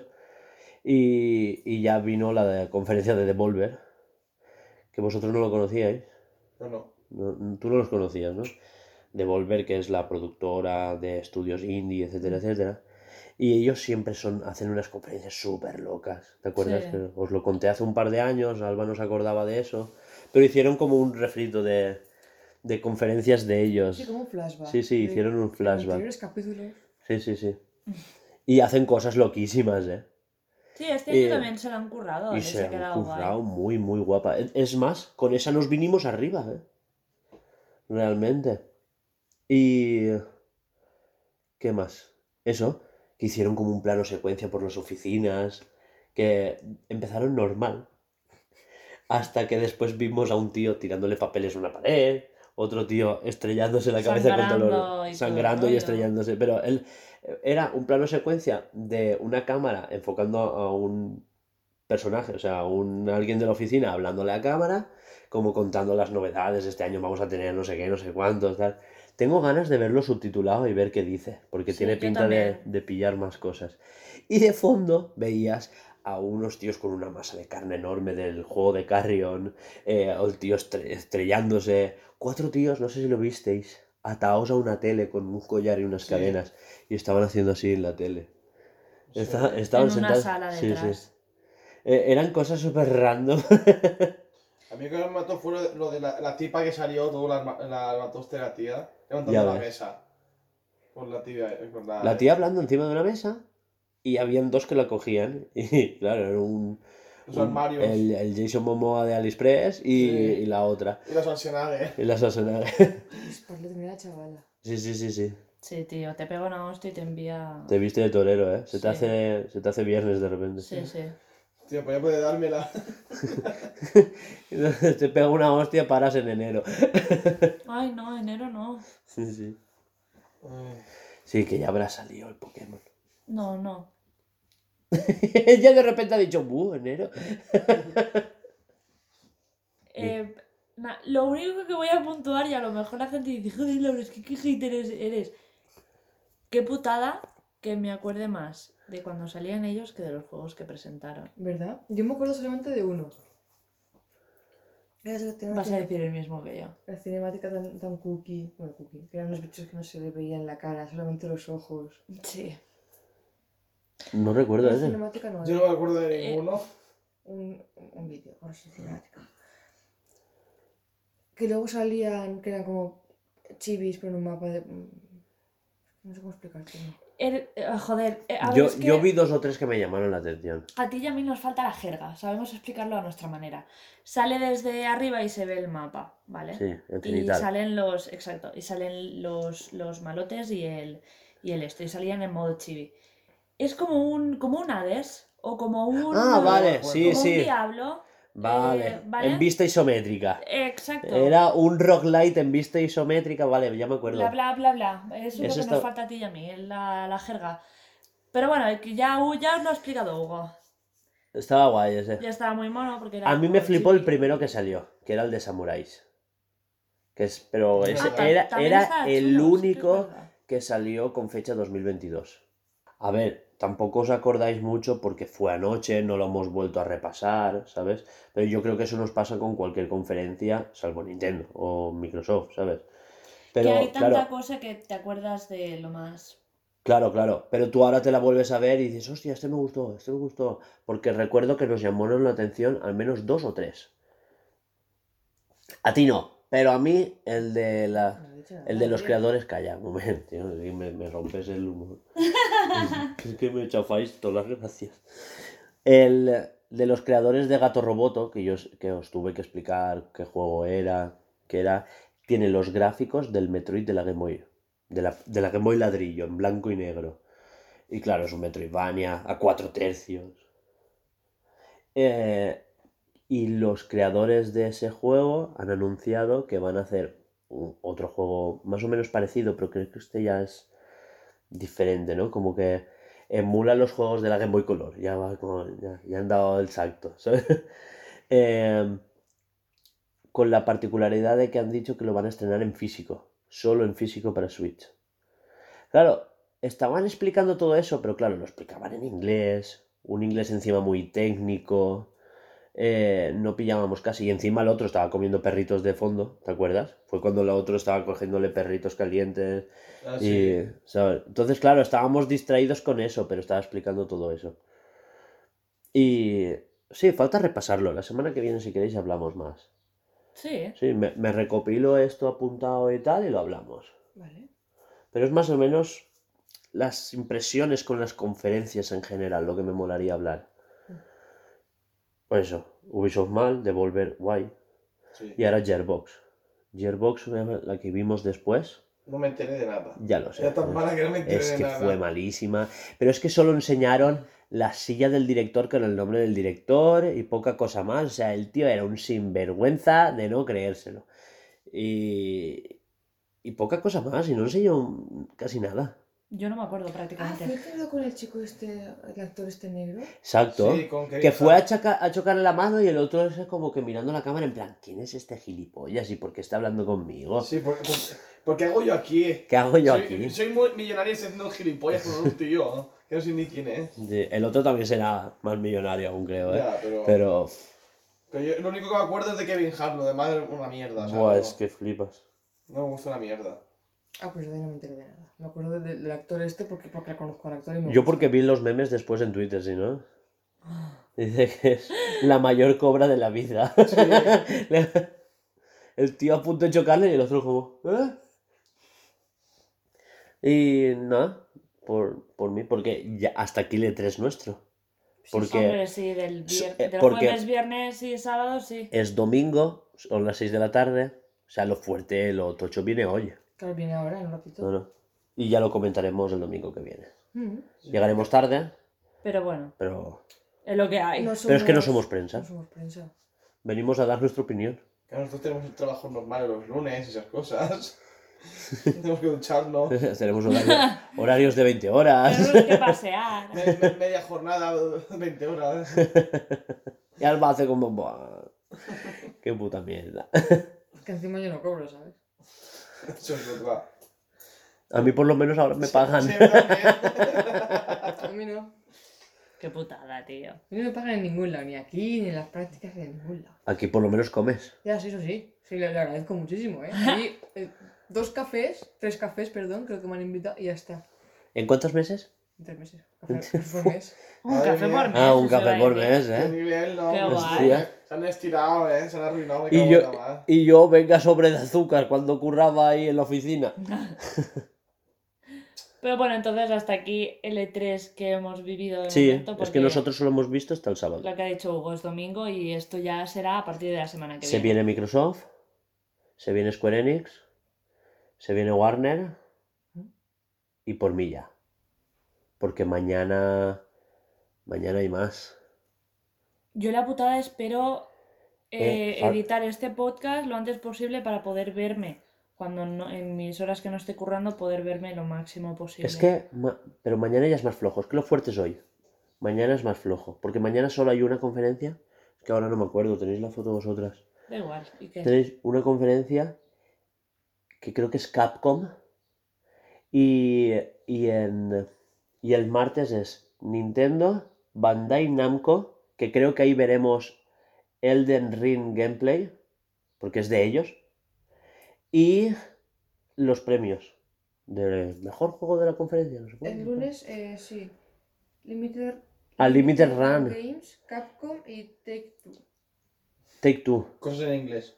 Y, y ya vino la de- conferencia de Devolver, que vosotros no lo conocíais, No, no. no- tú no los conocías, ¿no? Devolver, que es la productora de estudios indie, etcétera, etcétera. Y ellos siempre son, hacen unas conferencias súper locas. ¿Te acuerdas? Sí. Que os lo conté hace un par de años, Alba no se acordaba de eso. Pero hicieron como un refrito de, de conferencias de ellos. Sí, como un flashback. Sí, sí, hicieron un flashback. capítulos. Sí, sí, sí. Y hacen cosas loquísimas, ¿eh? Sí, este año Eh, también se lo han currado. Y se ha han quedado guay. currado muy, muy guapa. Es más, con esa nos vinimos arriba, ¿eh? Realmente. Y... ¿Qué más? Eso, que hicieron como un plano secuencia por las oficinas, que empezaron normal. Hasta que después vimos a un tío tirándole papeles a una pared, otro tío estrellándose la cabeza contra Sangrando y los... el sangrando y estrellándose. Pero él era un plano secuencia de una cámara enfocando a un personaje, o sea, un alguien de la oficina hablándole a cámara, como contando las novedades, este año vamos a tener no sé qué, no sé cuántos, tal. Tengo ganas de verlo subtitulado y ver qué dice, porque Sí, tiene pinta de, de pillar más cosas. Y de fondo veías a unos tíos con una masa de carne enorme del juego de Carrion, eh, o el tío estre- estrellándose. Cuatro tíos, no sé si lo visteis, atados a una tele con un collar y unas Sí. cadenas. Y estaban haciendo así en la tele. Sí. Esta- estaban En una sentados. sala sí, sí. detrás. Eh, eran cosas súper random. A mí lo que me mató fue lo de, lo la, la tipa que salió, todo la, la mató usted la tía, levantando la ves. mesa. Con la tía, eh, con la... La tía hablando encima de una mesa y habían dos que la cogían. Y claro, era un. Los un- armarios. el, el Jason Momoa de AliExpress y, Sí. y la otra. Y la Schwarzenegger. Y la Schwarzenegger. Pues le tenía la chavala. Sí, sí, sí, sí. Sí, tío, te pega una hostia y te envía. Te viste de torero, ¿eh? Se te, Sí. hace, se te hace viernes de repente. Sí, sí. Tío, pues ya puede dármela. te pega una hostia, paras en enero. Ay, no, enero no. Sí, sí. Ay. Sí, que ya habrá salido el Pokémon. No, no. ya de repente ha dicho, ¡buh, enero! Eh, na- lo único que voy a puntuar, y a lo mejor la gente dice, joder, Laura, es que qué hater eres. Qué putada que me acuerde más de cuando salían ellos que de los juegos que presentaron. ¿Verdad? Yo me acuerdo solamente de uno. Vas a decir el mismo que yo. la cinemática tan, tan cookie. Bueno, cookie. Que eran los bichos que no se le veían la cara, solamente los ojos. Sí. No recuerdo ese. cinemática no Yo no me acuerdo de Eh, ninguno. Un, un vídeo con esa cinemática. Que luego salían, que eran como chivis, pero en un mapa de. No sé cómo explicarte. Er- eh, joder, eh, a ver, Yo, es que yo vi dos o tres que me llamaron la atención. a ti y a mí nos falta la jerga, sabemos explicarlo a nuestra manera. Sale desde arriba y se ve el mapa, ¿vale? Sí, Y salen los, exacto, y salen los, los malotes y el, y el esto, y salían en modo chibi. Es como un, como un Hades, o como un, Ah, vale, como sí, como sí. un diablo. Vale. eh, ¿vale? En vista isométrica. Exacto. Era un roguelite en vista isométrica, vale, ya me acuerdo. Bla, bla, bla, bla. Eso es Eso lo que está- nos falta a ti y a mí, la, la jerga. Pero bueno, que ya, ya os lo ha explicado Hugo. Estaba guay ese. Ya estaba muy mono porque era A mí me flipó el primero que salió, que era el de Samuráis. Que es, pero ese Ah, ta- era, era el chulo, único que salió con fecha 2022. A ver, tampoco os acordáis mucho porque fue anoche, no lo hemos vuelto a repasar, ¿sabes? Pero yo creo que eso nos pasa con cualquier conferencia, salvo Nintendo o Microsoft, ¿sabes? Pero que hay tanta claro, cosa que te acuerdas de lo más. claro, claro. Pero tú ahora te la vuelves a ver y dices, hostia, este me gustó, este me gustó. Porque recuerdo que nos llamaron la atención al menos dos o tres. A ti no, pero a mí el de la... El de los creadores, calla, un momento, tío, me, me rompes el humor. es que me chafáis todas las gracias. El de los creadores de Gato Roboto, que yo que os tuve que explicar qué juego era, que era, tiene los gráficos del Metroid de la Game Boy, de la, de la Game Boy ladrillo, en blanco y negro. Y claro, es un Metroidvania a cuatro tercios. Eh, y los creadores de ese juego han anunciado que van a hacer otro juego más o menos parecido, pero creo que este ya es diferente, ¿no? Como que emula los juegos de la Game Boy Color. Ya, va ya, ya han dado el salto, ¿sabes? Em, con la particularidad de que han dicho que lo van a estrenar en físico, solo en físico para Switch. Claro, estaban explicando todo eso, pero claro, lo explicaban en inglés, un inglés encima muy técnico, eh, no pillábamos casi, y encima el otro estaba comiendo perritos de fondo, ¿te acuerdas? Fue cuando el otro estaba cogiéndole perritos calientes Ah, y, sí. ¿sabes? Entonces, claro, estábamos distraídos con eso, pero estaba explicando todo eso. Y sí, falta repasarlo. La semana que viene, si queréis, hablamos más. Sí. Sí, me, me recopilo esto apuntado y tal y lo hablamos. Vale. Pero es más o menos las impresiones con las conferencias en general, lo que me molaría hablar. Pues eso, Ubisoft mal, Devolver guay. sí. Y ahora Gearbox. Gearbox, la que vimos después, No me enteré de nada. ya lo sé. Era tan mala que no me enteré Es de que nada. fue malísima. Pero es que solo enseñaron la silla del director con el nombre del director y poca cosa más. O sea, el tío era un sinvergüenza de no creérselo. Y, y poca cosa más. Y no enseñó casi nada. Yo no me acuerdo Ah, prácticamente. ¿fue que habló con el chico este, el actor este negro? Exacto. Sí, con Que fue a, choca- a chocarle la mano y el otro es como que mirando la cámara en plan, ¿quién es este gilipollas y por qué está hablando conmigo? Sí, porque, porque, porque hago yo aquí. ¿Qué hago yo soy, aquí? Soy muy millonario siendo gilipollas con un tío. Que no sé ni quién es. Sí, El otro también será más millonario aún, creo, ¿eh? Ya, pero... Pero, pero yo, lo único que me acuerdo es de Kevin Hart, lo demás es una mierda. o sea, buah, no, es que flipas. no me gusta una mierda. Ah, pues yo no me entero de nada. Me acuerdo de- del actor este porque, porque la conozco al actor y me Yo gusta. porque vi los memes después en Twitter, ¿sí, no? Dice que es la mayor cobra de la vida. El tío a punto de chocarle y el otro como... ¿eh? Y nada, por, por mí, porque ya hasta aquí el E3 nuestro. Porque Hombre, sí, del, vier- eh, del porque- jueves, viernes y sábado, sí. es domingo, son las 6 de la tarde. O sea, lo fuerte, lo tocho viene hoy. Claro, viene ahora en un ratito. No, no. Y ya lo comentaremos el domingo que viene. Mm. Llegaremos tarde, Pero bueno, pero, es lo que hay. No pero es que no somos prensa. No somos prensa. Venimos a dar nuestra opinión. Que nosotros tenemos el trabajo normal los lunes y esas cosas. Tenemos que ducharnos. Tenemos horarios, horarios de 20 horas. Tenemos que pasear. Me- me- media jornada, 20 horas. Y Alba hace como... "Buah, Qué puta mierda. Que encima yo no cobro, ¿sabes? Eso es verdad. A mí por lo menos ahora me pagan. Sí. A mí no. Qué putada, tío. A mí no me pagan en ningún lado, ni aquí, ni en las prácticas, ni en ningún lado. Aquí por lo menos comes. Ya, sí, eso sí. Sí, le, le agradezco muchísimo, ¿eh? Aquí, eh, dos cafés, tres cafés, perdón, creo que me han invitado y ya está. ¿En cuántos meses? En tres meses. Café por mes. Un café por mes. Ah, un café por mes, Qué ¿eh? nivel, ¿no? Qué guay. Se han estirado, ¿eh? Se han arruinado. Me Y yo, y yo venga sobre de azúcar cuando curraba ahí en la oficina. Pero bueno, entonces hasta aquí el E3 que hemos vivido de Sí, momento. es que nosotros solo hemos visto hasta el sábado. Lo que ha dicho Hugo es domingo y esto ya será a partir de la semana que Se viene. viene Microsoft, se viene Square Enix, se viene Warner y por mí ya. Porque mañana... Mañana hay más. Yo la putada espero eh, Eh, editar este podcast lo antes posible para poder verme. Cuando no- en mis horas que no esté currando, poder verme lo máximo posible. Es que, ma- pero mañana ya es más flojo, es que lo fuerte es hoy. Mañana es más flojo, porque mañana solo hay una conferencia, es que ahora no me acuerdo, tenéis la foto vosotras. Da igual. ¿Y qué? Tenéis una conferencia que creo que es Capcom y, y, en, y el martes es Nintendo, Bandai Namco, que creo que ahí veremos Elden Ring gameplay, porque es de ellos, y los premios del mejor juego de la conferencia. No sé El lunes, eh, sí. Limited, Ah, Limited Run. Games, Capcom y Take Two. Take Two. Cosas en inglés.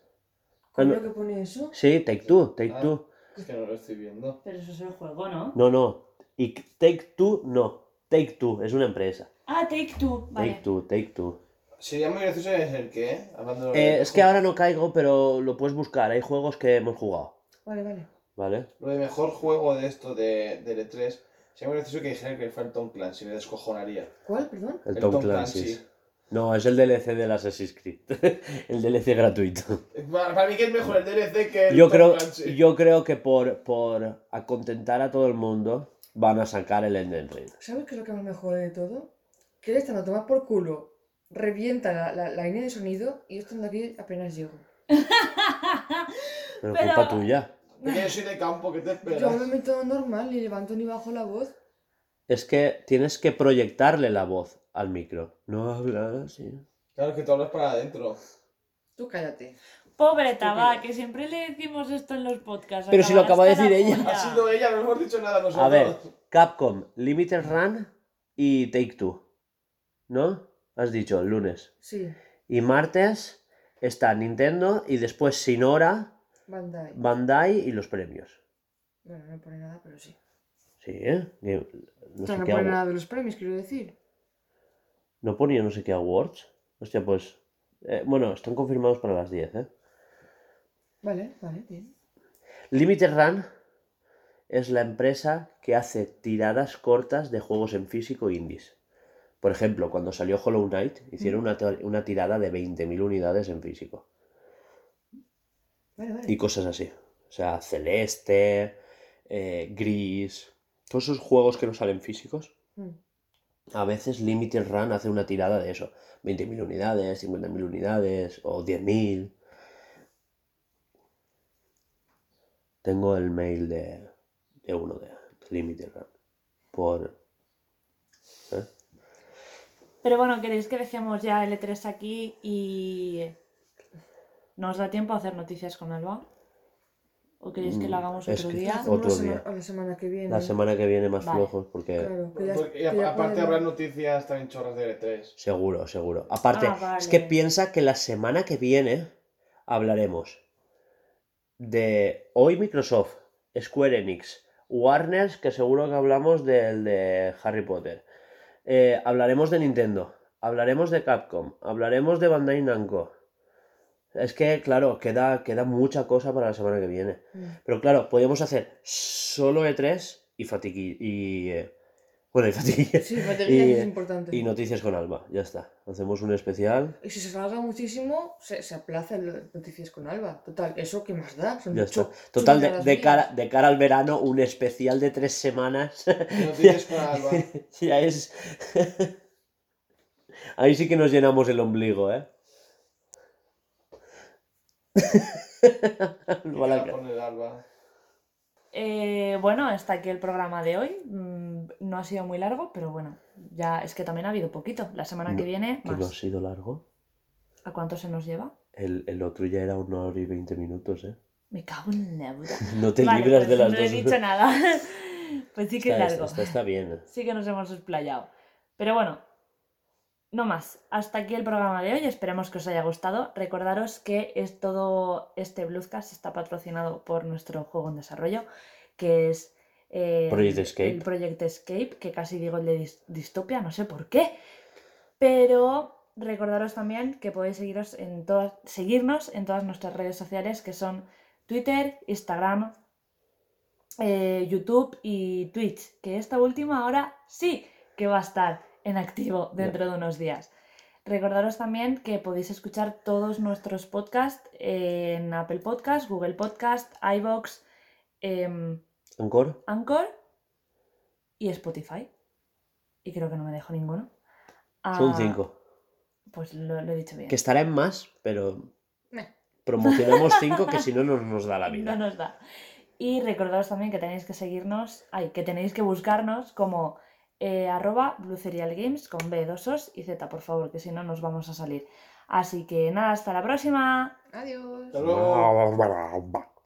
¿Cómo lo que pone eso? Sí, Take Two, Take Ah. Two. Es que no lo estoy viendo. Pero eso es el juego, ¿no? No, no. Y Take Two, no. Take Two, es una empresa. Ah, Take Two. Vale. Take Two, Take Two. Sería muy gracioso es el que, ¿eh? Hablando Eh, es que ahora no caigo, pero lo puedes buscar. Hay juegos que hemos jugado, Vale, vale. ¿vale? Lo de mejor juego de esto de, del E3. Sería muy gracioso que dijeran que fue el Tom Clancy. Me descojonaría. ¿Cuál, perdón? El, El Tom, Tom Clancy. Clancy. No, es el DLC del Assassin's Creed. el DLC gratuito. Para, para mí que es mejor el DLC que el Yo Tom creo, Clancy. yo creo que por, por acontentar a todo el mundo van a sacar el Elden Ring. ¿Sabes qué es lo que más me jode de todo? Que él estando a tomar por culo, revienta la, la, la línea de sonido y yo estando aquí apenas llego. Pero, Pero- culpa tuya. Yo soy de campo, ¿qué te Yo me esperas? meto normal, ni levanto ni bajo la voz. Es que tienes que proyectarle la voz al micro. No hablar así. Claro que tú hablas para adentro. Tú cállate. Pobre Taba, que siempre le decimos esto en los podcasts. Pero si lo acaba de decir ella. Ha sido ella, no hemos dicho nada nosotros. A ver, Capcom, Limited Run y Take Two. ¿No? Has dicho el lunes. Sí, Y martes está Nintendo y después sin hora, Bandai. Bandai y los premios. Bueno, no pone nada, pero sí. Sí, ¿eh? No, O sé sea, no qué pone nada de los premios, quiero decir. no ponía no sé qué awards. Hostia, pues... eh, bueno, están confirmados para las 10, ¿eh? Vale, vale, bien. Limited Run es la empresa que hace tiradas cortas de juegos en físico indies. Por ejemplo, cuando salió Hollow Knight, hicieron una, to- una tirada de 20.000 unidades en físico. Vale, vale. Y cosas así. O sea, Celeste, eh, Gris, todos esos juegos que no salen físicos. Mm. A veces Limited Run hace una tirada de eso. 20.000 unidades, 50.000 unidades o 10.000. Tengo el mail de, de uno de Limited Run. Por, Pero bueno, ¿queréis que dejemos ya el E3 aquí y nos da tiempo a hacer noticias con Alba? ¿O queréis que lo Mm, hagamos es otro que- día? Otro día. la semana que viene. La semana que viene más Vale. flojos, porque Claro, que ya- Porque- y que ya aparte habrá noticias también chorras de E3. seguro, seguro. Aparte, Ah, vale. es que piensa que la semana que viene hablaremos de hoy Microsoft, Square Enix, Warner, que seguro que hablamos del de Harry Potter. Eh, hablaremos de Nintendo, hablaremos de Capcom, hablaremos de Bandai Namco. Es que, claro, queda, queda mucha cosa para la semana que viene. Mm. Pero claro, podríamos hacer solo E3 y. Y, eh, bueno, y Fatiguilla. Sí, batería Y- es importante. Y noticias con Alba, ya está. Hacemos un especial. Y si se salga muchísimo, se, se aplaza el noticias con Alba. Total, ¿eso qué más da? Son Ya está. Total, de, cara, de cara al verano, un especial de tres semanas. Noticias con Alba. ya es. Ahí sí que nos llenamos el ombligo, ¿eh? Alba la Ya ca- con el Alba. Eh, bueno, hasta aquí el programa de hoy. Mm, no ha sido muy largo, pero bueno, ya es que también ha habido poquito. La semana que No, viene, que no ha más. sido largo. ¿A cuánto se nos lleva? El, el otro ya era una hora y veinte minutos, ¿eh? Me cago en la puta. No te Vale, libras pues de las no dos. he dicho nada. pues sí que es Está- largo. está- está bien. Sí que nos hemos explayado. Pero bueno, no más. Hasta aquí el programa de hoy. Esperemos que os haya gustado. Recordaros que es todo este Bluescast está patrocinado por nuestro juego en desarrollo, que es eh, Project Escape. el Project Escape, que casi digo el de dis- distopia, no sé por qué. Pero recordaros también que podéis seguiros en todas, seguirnos en todas nuestras redes sociales, que son Twitter, Instagram, eh, YouTube y Twitch, que esta última ahora sí que va a estar en activo dentro de unos días. Recordaros también que podéis escuchar todos nuestros podcasts en Apple Podcast, Google Podcast, iBox, em, ¿Encore? Anchor y Spotify. Y creo que no me dejo ninguno. Son Ah, cinco. Pues lo, lo he dicho bien. Que estará en más, pero Meh. promocionemos cinco que si no no nos da la vida. No nos da. Y recordaros también que tenéis que seguirnos, ay, que tenéis que buscarnos como eh, arroba Blue Cereal Games con B, dos os y Z, por favor, que si no nos vamos a salir. Así que nada, hasta la próxima. Adiós. Hasta luego.